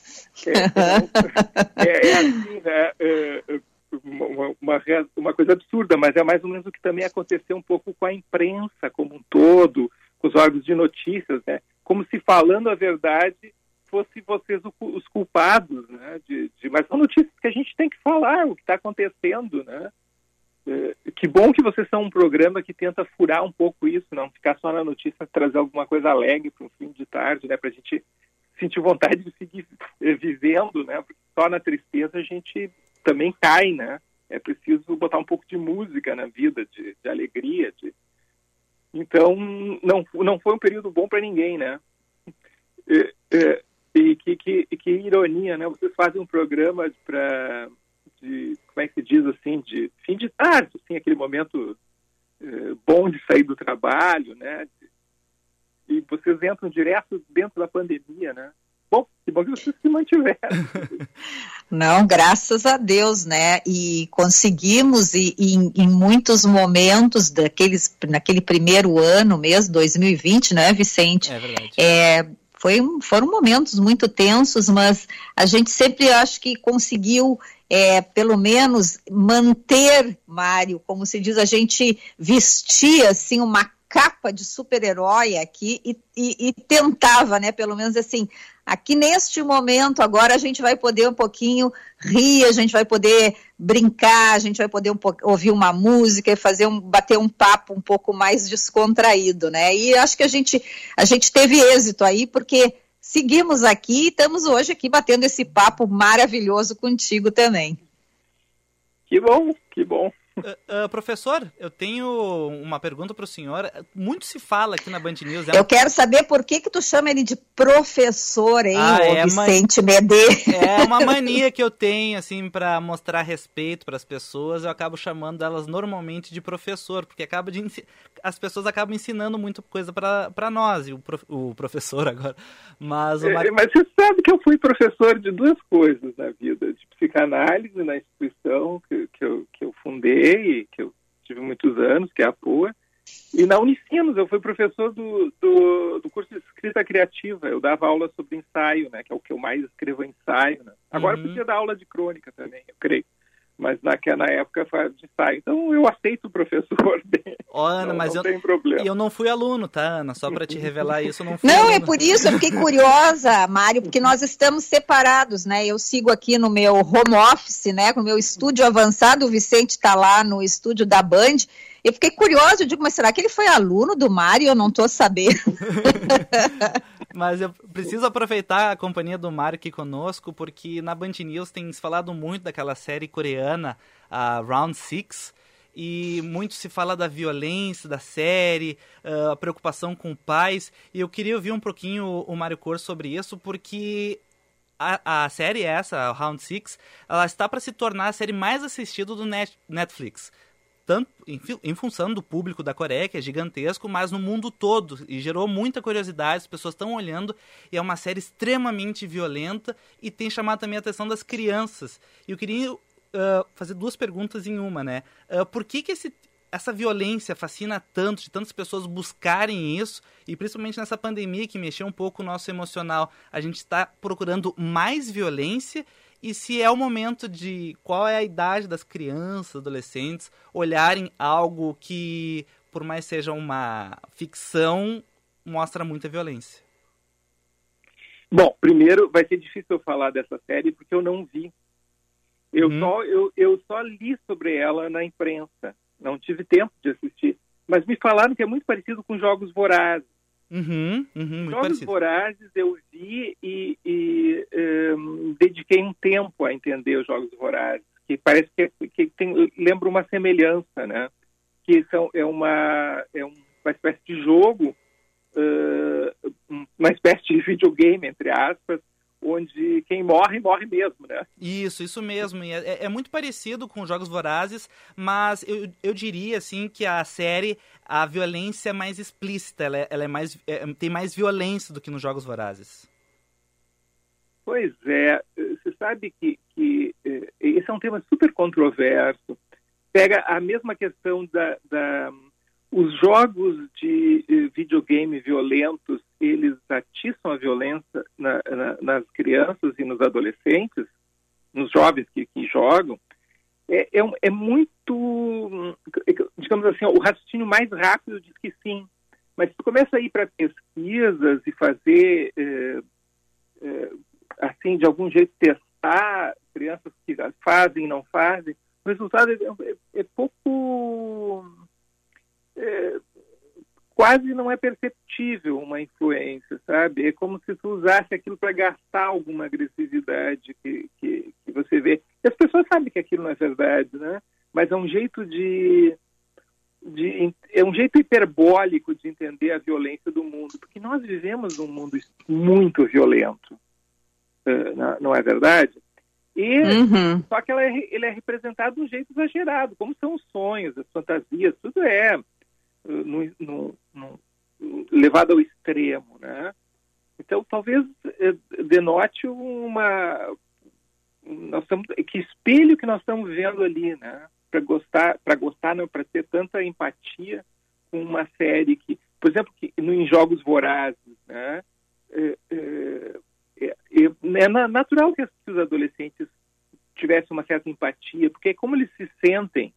É, é, é assim, né? É, é uma, uma, uma coisa absurda, mas é mais ou menos o que também aconteceu um pouco com a imprensa como um todo, com os órgãos de notícias, né? Como se falando a verdade fosse vocês os culpados, né? De, de, mas são notícias que a gente tem que falar, o que está acontecendo, né? É, que bom que vocês são um programa que tenta furar um pouco isso, não ficar só na notícia, trazer alguma coisa alegre para um fim de tarde, né? Para a gente sentir vontade de seguir vivendo, né? Porque só na tristeza a gente também cai, né? É preciso botar um pouco de música na vida, de, de alegria, de... Então, não, não foi um período bom para ninguém, né? É, e que, que, que ironia, né? Vocês fazem um programa para como é que se diz assim de fim de tarde, assim aquele momento é, bom de sair do trabalho, né? E vocês entram direto dentro da pandemia, né? Bom, que bom que vocês se mantiveram. Não, graças a Deus, né? E conseguimos, e, e em muitos momentos daqueles, naquele primeiro ano mesmo, 2020, né, Vicente? É verdade. É, foi, foram momentos muito tensos, mas a gente sempre acho que conseguiu, é, pelo menos, manter, Mário, como se diz, a gente vestia assim uma capa de super-herói aqui e, e, e, tentava, né, pelo menos assim, aqui neste momento agora a gente vai poder um pouquinho rir, a gente vai poder brincar, a gente vai poder um ouvir uma música e fazer um, bater um papo um pouco mais descontraído, né? E acho que a gente, a gente teve êxito aí, porque seguimos aqui e estamos hoje aqui batendo esse papo maravilhoso contigo também. Que bom, que bom. Uh, uh, professor, eu tenho uma pergunta para o senhor. Muito se fala aqui na Band News. É eu quero saber por que que tu chama ele de professor, hein, ah, é Vicente man... Medeiros. É uma mania que eu tenho, assim, para mostrar respeito para as pessoas. Eu acabo chamando elas normalmente de professor, porque acaba de as pessoas acabam ensinando muita coisa para nós, e o, prof... o, professor agora. Mas, o Mar... é, mas você sabe que eu fui professor de duas coisas na vida, de psicanálise na instituição que, que, eu, que eu fundei, que eu tive muitos anos, que é a PUA, e na Unicinos eu fui professor do, do, do, curso de escrita criativa. Eu dava aula sobre ensaio, né? Que é o que eu mais escrevo ensaio. Né? Agora uhum. podia dar aula de crônica também, eu creio mas naquela época foi de ensaio. Então eu aceito o professor. Oh, Ana, não, mas não eu, tem problema. eu não fui aluno, tá, Ana? Só para te revelar isso, eu não fui Não, aluno. é por isso, eu fiquei curiosa, Mário, porque nós estamos separados, né? Eu sigo aqui no meu home office, né? Com o meu estúdio avançado, o Vicente está lá no estúdio da Band. Eu fiquei curiosa, eu digo, mas será que ele foi aluno do Mário? Eu não estou sabendo. Mas eu preciso aproveitar a companhia do Mário aqui conosco, porque na Band News tem se falado muito daquela série coreana, a Round Six, e muito se fala da violência da série, uh, a preocupação com pais, e eu queria ouvir um pouquinho o, o Mário Cor sobre isso, porque a, a série essa, Round Six, ela está para se tornar a série mais assistida do Net, Netflix tanto em, em, função do público da Coreia, que é gigantesco, mas no mundo todo. E gerou muita curiosidade, as pessoas estão olhando, e é uma série extremamente violenta e tem chamado também a atenção das crianças. E eu queria uh, fazer duas perguntas em uma, né? Uh, por que, que esse, essa violência fascina tanto, de tantas pessoas buscarem isso, e principalmente nessa pandemia que mexeu um pouco o nosso emocional, a gente está procurando mais violência e se é o momento de qual é a idade das crianças, adolescentes, olharem algo que, por mais seja uma ficção, mostra muita violência. Bom, primeiro vai ser difícil eu falar dessa série porque eu não vi. Eu, hum. só, eu, eu só li sobre ela na imprensa. Não tive tempo de assistir. Mas me falaram que é muito parecido com Jogos Vorazes. Uhum, uhum, Jogos. Vorazes eu vi e, e um, dediquei um tempo a entender os Jogos Vorazes, que parece que, que tem, lembra uma semelhança, né? Que são, é, uma, é uma espécie de jogo, uh, uma espécie de videogame, entre aspas, onde quem morre, morre mesmo, né? Isso, isso mesmo. É, é, é, muito parecido com Jogos Vorazes, mas eu, eu diria, assim, que a série, a violência é mais explícita, ela, é, ela é mais, é, tem mais violência do que nos Jogos Vorazes. Pois é, você sabe que, que eh, esse é um tema super controverso. Pega a mesma questão da, da os jogos de eh, videogame violentos, eles atiçam a violência na, na, nas crianças e nos adolescentes, nos jovens que, que jogam. É, é, é, muito, digamos assim, o raciocínio mais rápido diz que sim. Mas se começa a ir para pesquisas e fazer, é, assim, de algum jeito testar crianças que fazem e não fazem, o resultado é, é, é pouco é, quase não é perceptível uma influência, sabe? É como se tu usasse aquilo para gastar alguma agressividade que, que, que, você vê. E as pessoas sabem que aquilo não é verdade, né? Mas é um jeito de, de é um jeito hiperbólico de entender a violência do mundo, porque nós vivemos num mundo muito violento, não é verdade? E uhum. só que é, ele é representado de um jeito exagerado, como são os sonhos, as fantasias, tudo é no, no, no, levado ao extremo, né? Então, talvez eh, denote uma nós estamos que espelho que nós estamos vendo ali, né? Para gostar, para gostar, não, para ter tanta empatia com uma série que, por exemplo, que em jogos vorazes, né? É, é, é, é natural que os adolescentes tivessem uma certa empatia, porque é como eles se sentem,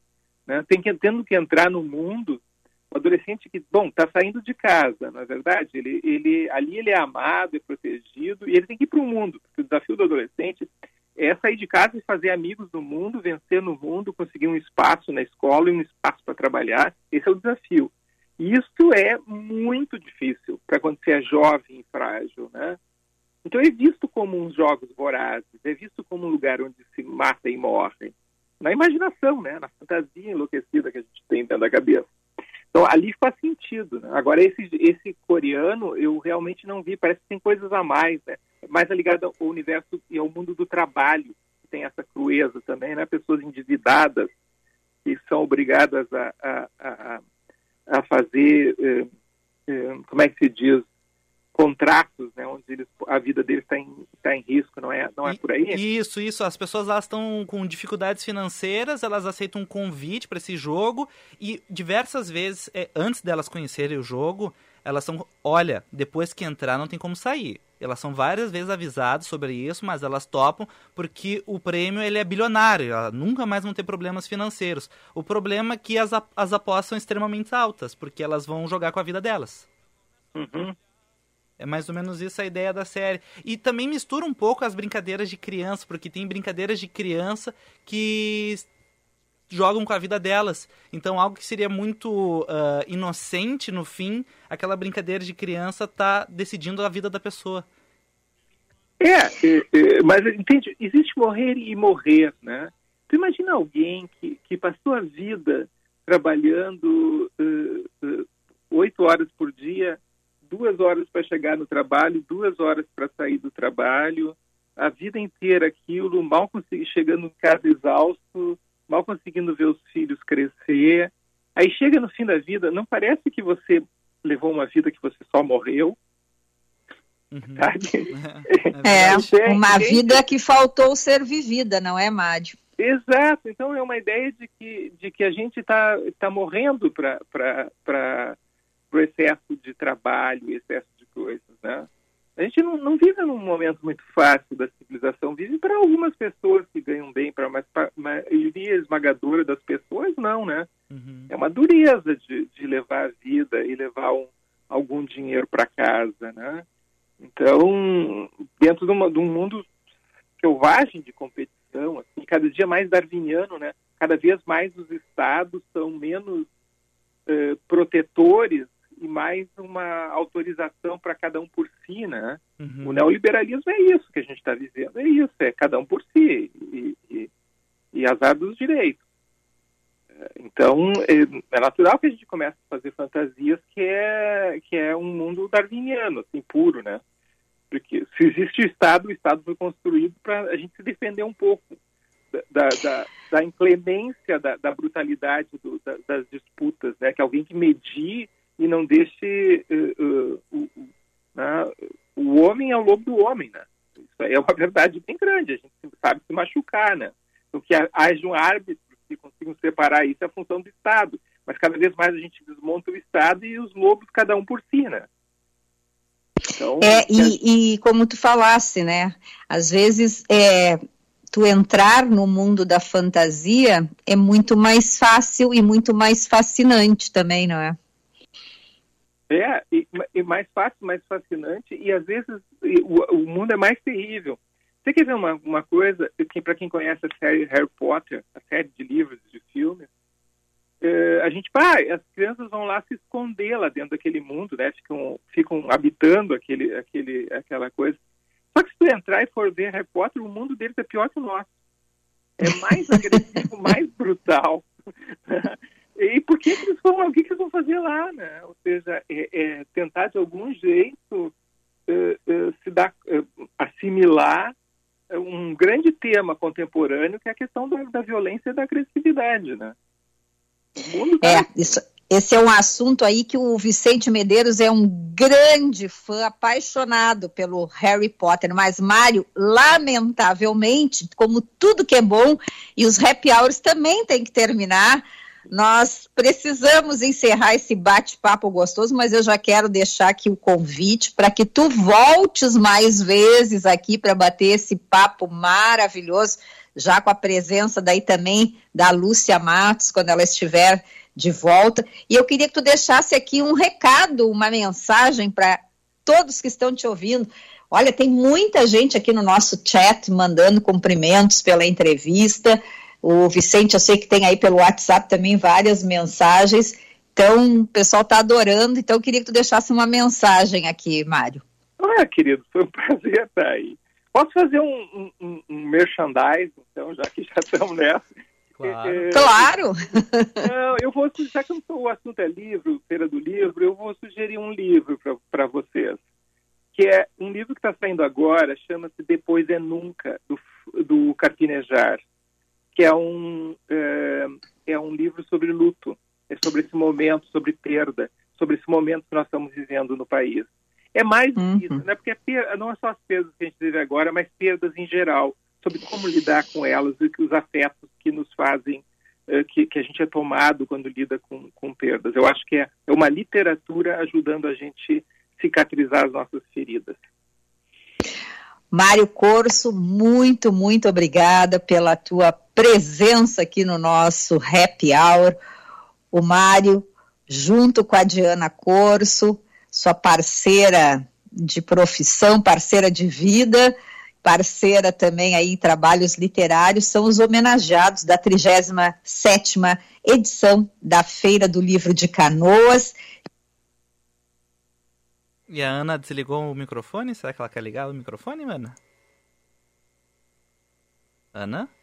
né? Tem que tendo que entrar no mundo um adolescente que, bom, está saindo de casa, na é verdade, ele, ele, ali ele é amado, é protegido, e ele tem que ir para o mundo, porque o desafio do adolescente é sair de casa e fazer amigos no mundo, vencer no mundo, conseguir um espaço na escola e um espaço para trabalhar, esse é o desafio. E isso é muito difícil para quando você é jovem e frágil, né? Então é visto como uns jogos vorazes, é visto como um lugar onde se mata e morre. Na imaginação, né? Na fantasia enlouquecida que a gente tem dentro da cabeça. Então ali faz sentido. Né? Agora esse, esse coreano eu realmente não vi, parece que tem coisas a mais, né? Mais ligado ao universo e ao mundo do trabalho, tem essa crueza também, né? Pessoas endividadas que são obrigadas a, a, a, a fazer, eh, eh, como é que se diz, contratos, né, onde eles, a vida deles está em, tá em risco, não é, não é por aí? Isso, isso. As pessoas lá estão com dificuldades financeiras, elas aceitam um convite para esse jogo e diversas vezes, é, antes delas conhecerem o jogo, elas são, olha, depois que entrar não tem como sair. Elas são várias vezes avisadas sobre isso, mas elas topam porque o prêmio ele é bilionário, elas nunca mais vão ter problemas financeiros. O problema é que as, as apostas são extremamente altas, porque elas vão jogar com a vida delas. Uhum. É mais ou menos isso a ideia da série. E também mistura um pouco as brincadeiras de criança, porque tem brincadeiras de criança que jogam com a vida delas. Então, algo que seria muito uh, inocente no fim, aquela brincadeira de criança tá decidindo a vida da pessoa. É, é, é mas entende, existe morrer e morrer, né? Tu imagina alguém que, que passou a vida trabalhando oito uh, uh, horas por dia duas horas para chegar no trabalho, duas horas para sair do trabalho, a vida inteira aquilo, mal consegui, chegando em casa exausto, mal conseguindo ver os filhos crescer. Aí chega no fim da vida, não parece que você levou uma vida que você só morreu, Uhum. É, é uma vida que faltou ser vivida, não é, Mádio? Exato. Então é uma ideia de que, de que a gente está tá morrendo para o excesso de trabalho, excesso de coisas, né? A gente não, não vive num momento muito fácil da civilização, vive para algumas pessoas que ganham bem, para a maioria esmagadora das pessoas, não, né? Uhum. É uma dureza de, de levar a vida e levar um, algum dinheiro para casa, né? Então, dentro de, uma, de, um mundo selvagem de competição, assim, cada dia mais darwiniano, né? Cada vez mais os estados são menos uh, protetores e mais uma autorização para cada um por si, né? Uhum. O neoliberalismo é isso que a gente está vivendo, é isso, é cada um por si e, e, e azar dos direitos. Então, é, é natural que a gente comece a fazer fantasias que é, que é um mundo darwiniano, assim, puro, né? Porque se existe o Estado, o Estado foi construído para a gente se defender um pouco da, da, da inclemência, da, da brutalidade do, da, das disputas, né? Que alguém que medir e não deixe uh, uh, uh, né? o homem é o lobo do homem, né? Isso é uma verdade bem grande, a gente sabe se machucar, né? Então que haja um árbitro que consigam separar isso é a função do Estado. Mas cada vez mais a gente desmonta o Estado e os lobos cada um por si, né? Então, é, e, e, como tu falasse, né? Às vezes é, tu entrar no mundo da fantasia é muito mais fácil e muito mais fascinante também, não é? É, e, e mais fácil, mais fascinante, e às vezes e, o, o, mundo é mais terrível. Você quer ver uma, uma coisa, que, para quem conhece a série Harry Potter, a série de livros, de filmes, é, a gente, pá, as crianças vão lá se esconder lá dentro daquele mundo, né? Ficam, ficam habitando aquele, aquele, aquela coisa. Só que se tu entrar e for ver Harry Potter, o mundo deles é pior que o nosso. É mais agressivo, mais brutal. E por que, que eles vão, o que, que eles vão fazer lá, né? Ou seja, é, é tentar de algum jeito é, é, se dar, assimilar um grande tema contemporâneo que é a questão da, da violência e da agressividade, né? É, isso, esse é um assunto aí que o Vicente Medeiros é um grande fã, apaixonado pelo Harry Potter, mas Mário, lamentavelmente, como tudo que é bom, e os happy hours também tem que terminar, nós precisamos encerrar esse bate-papo gostoso, mas eu já quero deixar aqui o convite para que tu voltes mais vezes aqui para bater esse papo maravilhoso, já com a presença daí também da Lúcia Matos, quando ela estiver de volta. E eu queria que tu deixasse aqui um recado, uma mensagem para todos que estão te ouvindo. Olha, tem muita gente aqui no nosso chat mandando cumprimentos pela entrevista. O Vicente, eu sei que tem aí pelo WhatsApp também várias mensagens. Então, o pessoal está adorando. Então, eu queria que tu deixasse uma mensagem aqui, Mário. Ah, querido, foi um prazer estar aí. Posso fazer um, um, um merchandise, então, já que já estamos nessa? Claro. É, claro. Não, eu vou, já que o assunto é livro, Feira do Livro, eu vou sugerir um livro para vocês, que é um livro que está saindo agora, chama-se Depois é Nunca, do, do Carpinejar que é um, é, é um livro sobre luto, é sobre esse momento, sobre perda, sobre esse momento que nós estamos vivendo no país. É mais uhum. isso, né? porque é não é só as perdas que a gente vive agora, mas perdas em geral, sobre como lidar com elas e os afetos que nos fazem, uh, que, que a gente é tomado quando lida com, com perdas. Eu acho que é, é uma literatura ajudando a gente cicatrizar as nossas feridas. Mário Corso, muito, muito obrigada pela tua presença aqui no nosso Happy Hour. O Mário, junto com a Diana Corso, sua parceira de profissão, parceira de vida, parceira também aí em trabalhos literários, são os homenageados da 37ª edição da Feira do Livro de Canoas. E a Ana desligou o microfone? Será que ela quer ligar o microfone, Ana? Ana?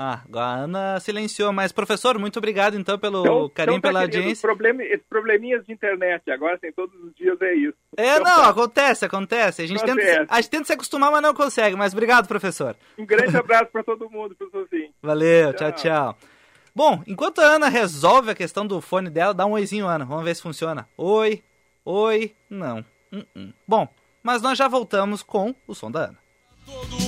Ah, a Ana silenciou, mas professor, muito obrigado então pelo então, carinho, então tá pela audiência. Problem, esses probleminhas de internet agora, assim, todos os dias é isso. É, então, não, tá. acontece, acontece. A gente, acontece. Tenta, a gente tenta se acostumar, mas não consegue. Mas obrigado, professor. Um grande abraço para todo mundo, professorzinho. Valeu, tchau, tchau, tchau. Bom, enquanto a Ana resolve a questão do fone dela, dá um oizinho, Ana. Vamos ver se funciona. Oi, oi, não. Uh -uh. Bom, mas nós já voltamos com o som da Ana. Todo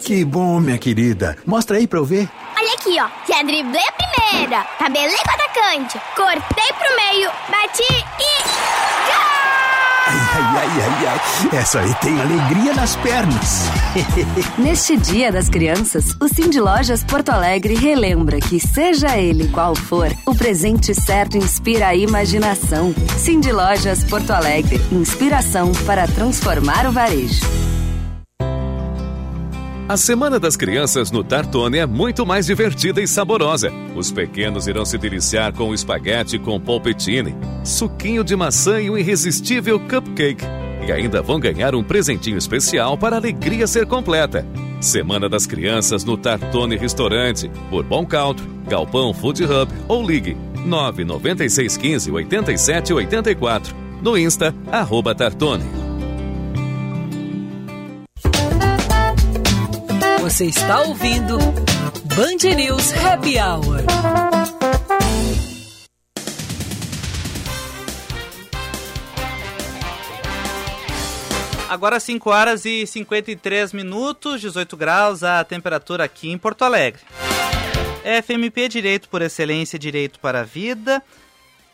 Que bom, minha querida. Mostra aí pra eu ver. Olha aqui, ó. Já driblei a primeira. Tabelei com o atacante. Cortei pro meio. Bati e. Gol! Ai, ai, ai, ai, Essa aí tem alegria nas pernas. Neste Dia das Crianças, o Cindy Lojas Porto Alegre relembra que, seja ele qual for, o presente certo inspira a imaginação. Cindy Lojas Porto Alegre. Inspiração para transformar o varejo. A Semana das Crianças no Tartone é muito mais divertida e saborosa. Os pequenos irão se deliciar com o espaguete com polpettine, suquinho de maçã e um irresistível cupcake. E ainda vão ganhar um presentinho especial para a alegria ser completa. Semana das Crianças no Tartone Restaurante, Bourbon Country, Galpão Food Hub ou ligue 99615 8784. No Insta, arroba Tartone. Você está ouvindo Band News Happy Hour. Agora 5 horas e 53 minutos, 18 graus a temperatura aqui em Porto Alegre. FMP Direito por Excelência, Direito para a Vida.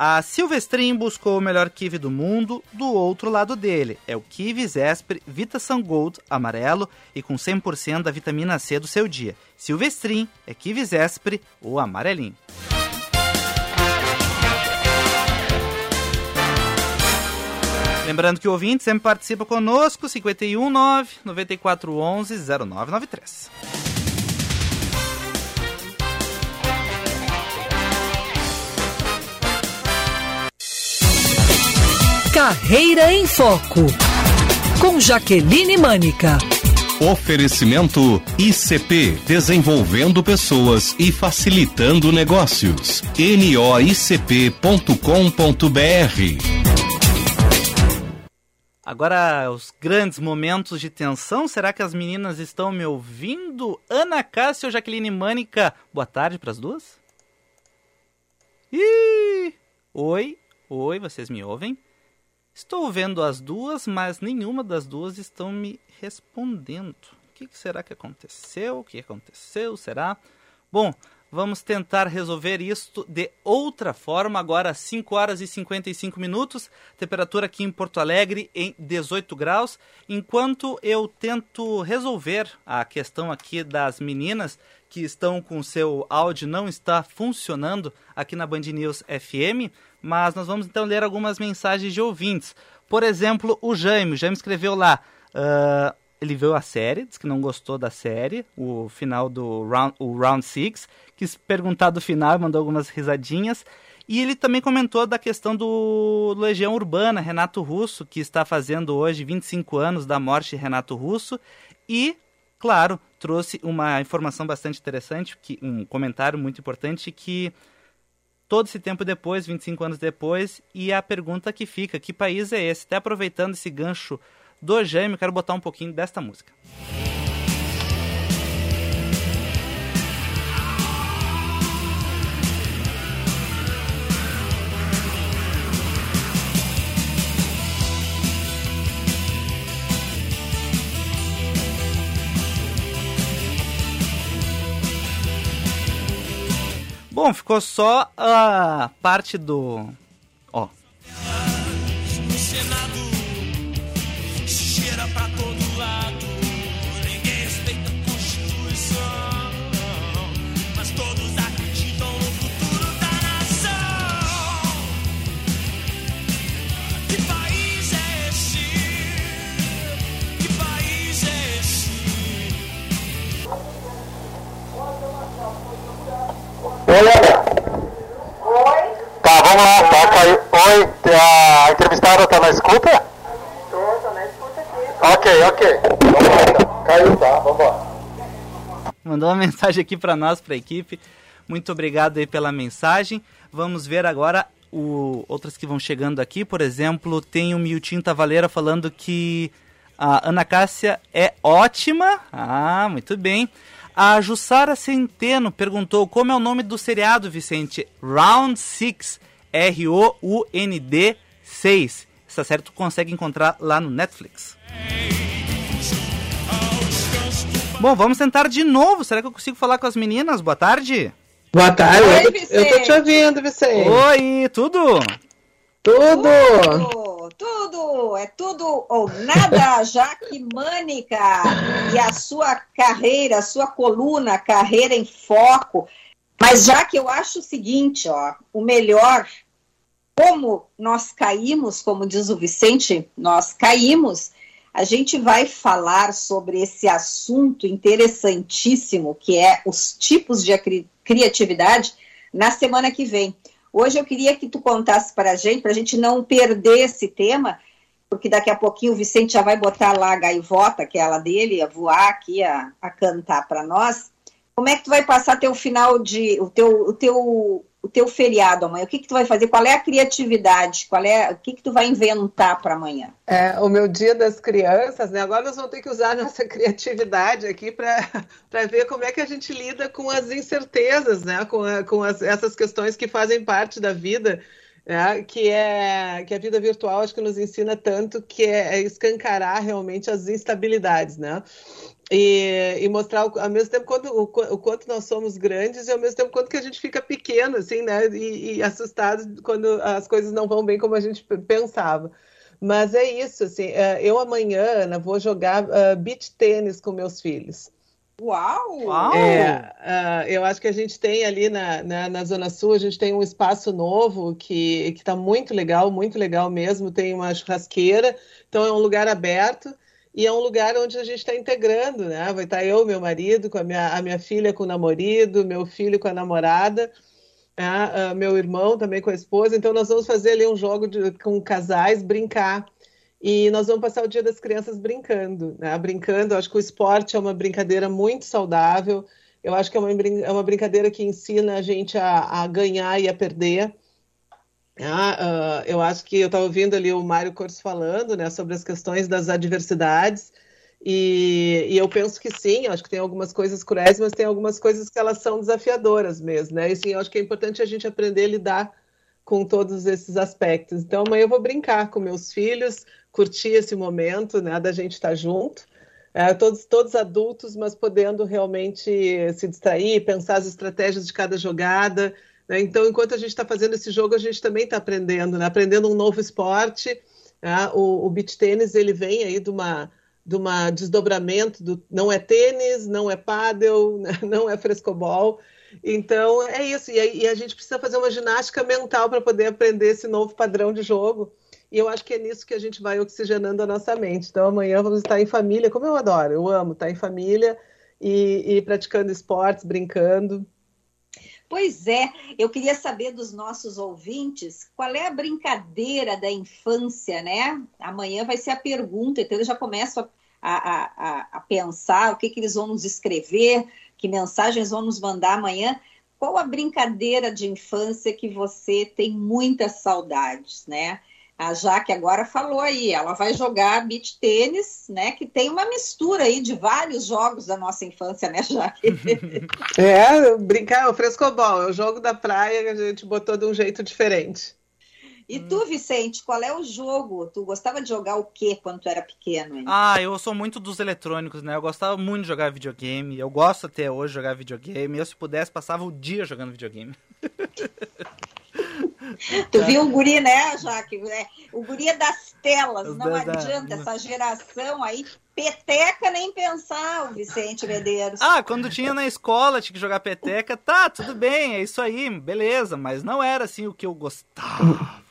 A Silvestrin buscou o melhor kiwi do mundo do outro lado dele. É o kiwi Zespri Vitasan Gold amarelo e com 100% da vitamina C do seu dia. Silvestrin é kiwi Zespri, o amarelinho. Lembrando que o ouvinte sempre participa conosco, 519 9411 0993. Carreira em Foco, com Jaqueline Mânica. Oferecimento ICP Desenvolvendo Pessoas e Facilitando Negócios. noicp.com.br Agora, os grandes momentos de tensão. Será que as meninas estão me ouvindo? Ana Cássia ou Jaqueline Mânica? Boa tarde para as duas. Ih! Oi, oi, vocês me ouvem? Estou vendo as duas, mas nenhuma das duas estão me respondendo. O que será que aconteceu? O que aconteceu? Será? Bom, vamos tentar resolver isto de outra forma. Agora, 5 horas e 55 minutos. Temperatura aqui em Porto Alegre em 18 graus. Enquanto eu tento resolver a questão aqui das meninas que estão com seu áudio não está funcionando aqui na Band News FM, mas nós vamos então ler algumas mensagens de ouvintes. Por exemplo, o Jaime, o Jaime escreveu lá, uh, ele viu a série, disse que não gostou da série, o final do round, o round six, quis perguntar do final, mandou algumas risadinhas. E ele também comentou da questão do Legião Urbana, Renato Russo, que está fazendo hoje 25 anos da morte de Renato Russo. E claro, trouxe uma informação bastante interessante, que, um comentário muito importante que todo esse tempo depois, 25 anos depois, e a pergunta que fica, que país é esse? Até aproveitando esse gancho do Jaime, quero botar um pouquinho desta música. Bom, ficou só a parte do. Ó. escuta? Tô, tô na escuta aqui. Ok, ok. Vamos lá então. Caiu, tá, vamos lá. Mandou uma mensagem aqui para nós, para a equipe. Muito obrigado aí pela mensagem. Vamos ver agora o, outras que vão chegando aqui. Por exemplo, tem o Milton Tavaleira falando que a Ana Cássia é ótima. Ah, muito bem. A Jussara Centeno perguntou como é o nome do seriado, Vicente. Round 6, R-O-U-N-D 6. Está certo? Tu consegue encontrar lá no Netflix. Bom, vamos tentar de novo. Será que eu consigo falar com as meninas? Boa tarde. Boa tarde. Oi, eu, tô, Vicente. eu tô te ouvindo, Vicente. Oi, tudo? Tudo. Tudo, tudo, é tudo ou nada, Jaque Mânica. E a sua carreira, a sua coluna, Carreira em Foco. Mas já que eu acho o seguinte, ó, o melhor, como nós caímos, como diz o Vicente, nós caímos, a gente vai falar sobre esse assunto interessantíssimo, que é os tipos de acri- criatividade, na semana que vem. Hoje eu queria que tu contasse para a gente, para a gente não perder esse tema, porque daqui a pouquinho o Vicente já vai botar lá a gaivota, aquela dele, a voar aqui, a, a cantar para nós. Como é que tu vai passar teu final de o teu o teu o teu feriado amanhã? O que que tu vai fazer? Qual é a criatividade? Qual é o que que tu vai inventar para amanhã? É, o meu dia das crianças, né? Agora nós vamos ter que usar nossa criatividade aqui para ver como é que a gente lida com as incertezas, né? Com, a- com as- essas questões que fazem parte da vida, né? Que é que a vida virtual acho que nos ensina tanto que é, é escancarar realmente as instabilidades, né? E, e mostrar o- ao mesmo tempo quanto, o, o quanto nós somos grandes e ao mesmo tempo quanto que a gente fica pequeno, assim, né? E, e assustado quando as coisas não vão bem como a gente pensava. Mas é isso, assim, eh, eu amanhã, Ana, vou jogar ah, beach tênis com meus filhos. Uau! É, ah, eu acho que a gente tem ali na, na, na Zona Sul, a gente tem um espaço novo que que está muito legal, muito legal mesmo. Tem uma churrasqueira, então é um lugar aberto e é um lugar onde a gente está integrando, né? Vai estar eu, meu marido, com a minha, a minha filha com o namorado, meu filho com a namorada, né? Ah, meu irmão também com a esposa. Então nós vamos fazer ali um jogo de- com casais, brincar. E nós vamos passar o Dia das Crianças brincando, né? Brincando, eu acho que o esporte é uma brincadeira muito saudável. Eu acho que é uma, é uma brincadeira que ensina a gente a, a ganhar e a perder. Ah, ah, eu acho que eu estava ouvindo ali o Mário Corso falando, né, sobre as questões das adversidades. E, e eu penso que sim, acho que tem algumas coisas cruéis, mas tem algumas coisas que elas são desafiadoras mesmo, né? E sim, acho que é importante a gente aprender a lidar com todos esses aspectos. Então, amanhã eu vou brincar com meus filhos, curtir esse momento, né, da gente estar junto. É, todos, todos adultos, mas podendo realmente se distrair, pensar as estratégias de cada jogada. Né? Então, enquanto a gente está fazendo esse jogo, a gente também está aprendendo, né? aprendendo um novo esporte. né? O, o beach tênis ele vem aí de uma de uma desdobramento do não é tênis, não é pádel, não é frescobol. Então é isso. E, aí- e a gente precisa fazer uma ginástica mental para poder aprender esse novo padrão de jogo. E eu acho que é nisso que a gente vai oxigenando a nossa mente. Então amanhã vamos estar em família, como eu adoro, eu amo estar em família e, e praticando esportes, brincando. Pois é, eu queria saber dos nossos ouvintes qual é a brincadeira da infância, né? Amanhã vai ser a pergunta, então eu já começo a, a, a, a pensar o que, que eles vão nos escrever, que mensagens vão nos mandar amanhã. qual a brincadeira de infância que você tem muitas saudades, né? A Jaque agora falou aí, ela vai jogar beach tênis, né? Que tem uma mistura aí de vários jogos da nossa infância, né, Jaque? É, brincar, o frescobol, é o jogo da praia que a gente botou de um jeito diferente. E tu, Vicente, qual é o jogo? Tu gostava de jogar o quê quando tu era pequeno? Hein? Ah, eu sou muito dos eletrônicos, né? Eu gostava muito de jogar videogame. Eu gosto até hoje de jogar videogame. Eu, se pudesse, passava o dia jogando videogame. Tu viu o guri, né, Jaque? É, o guri é das telas, não da- da- adianta. Essa geração aí, peteca nem pensar, o Vicente Medeiros. Ah, quando tinha na escola, tinha que jogar peteca, tá, tudo bem, é isso aí, beleza. Mas não era assim o que eu gostava.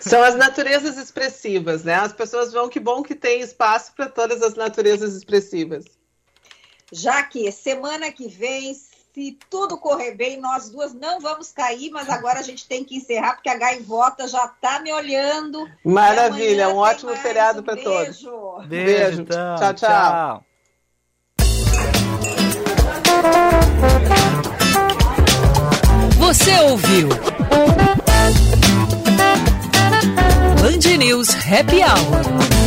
São as naturezas expressivas, né? As pessoas vão, que bom que tem espaço para todas as naturezas expressivas. Jaque, semana que vem, se tudo correr bem, nós duas não vamos cair, mas agora a gente tem que encerrar, porque a gaivota já tá me olhando. Maravilha, um ótimo mais feriado um para todos. beijo. Beijo, Beijo. então. Tchau, tchau. Você ouviu? Band News Happy Hour.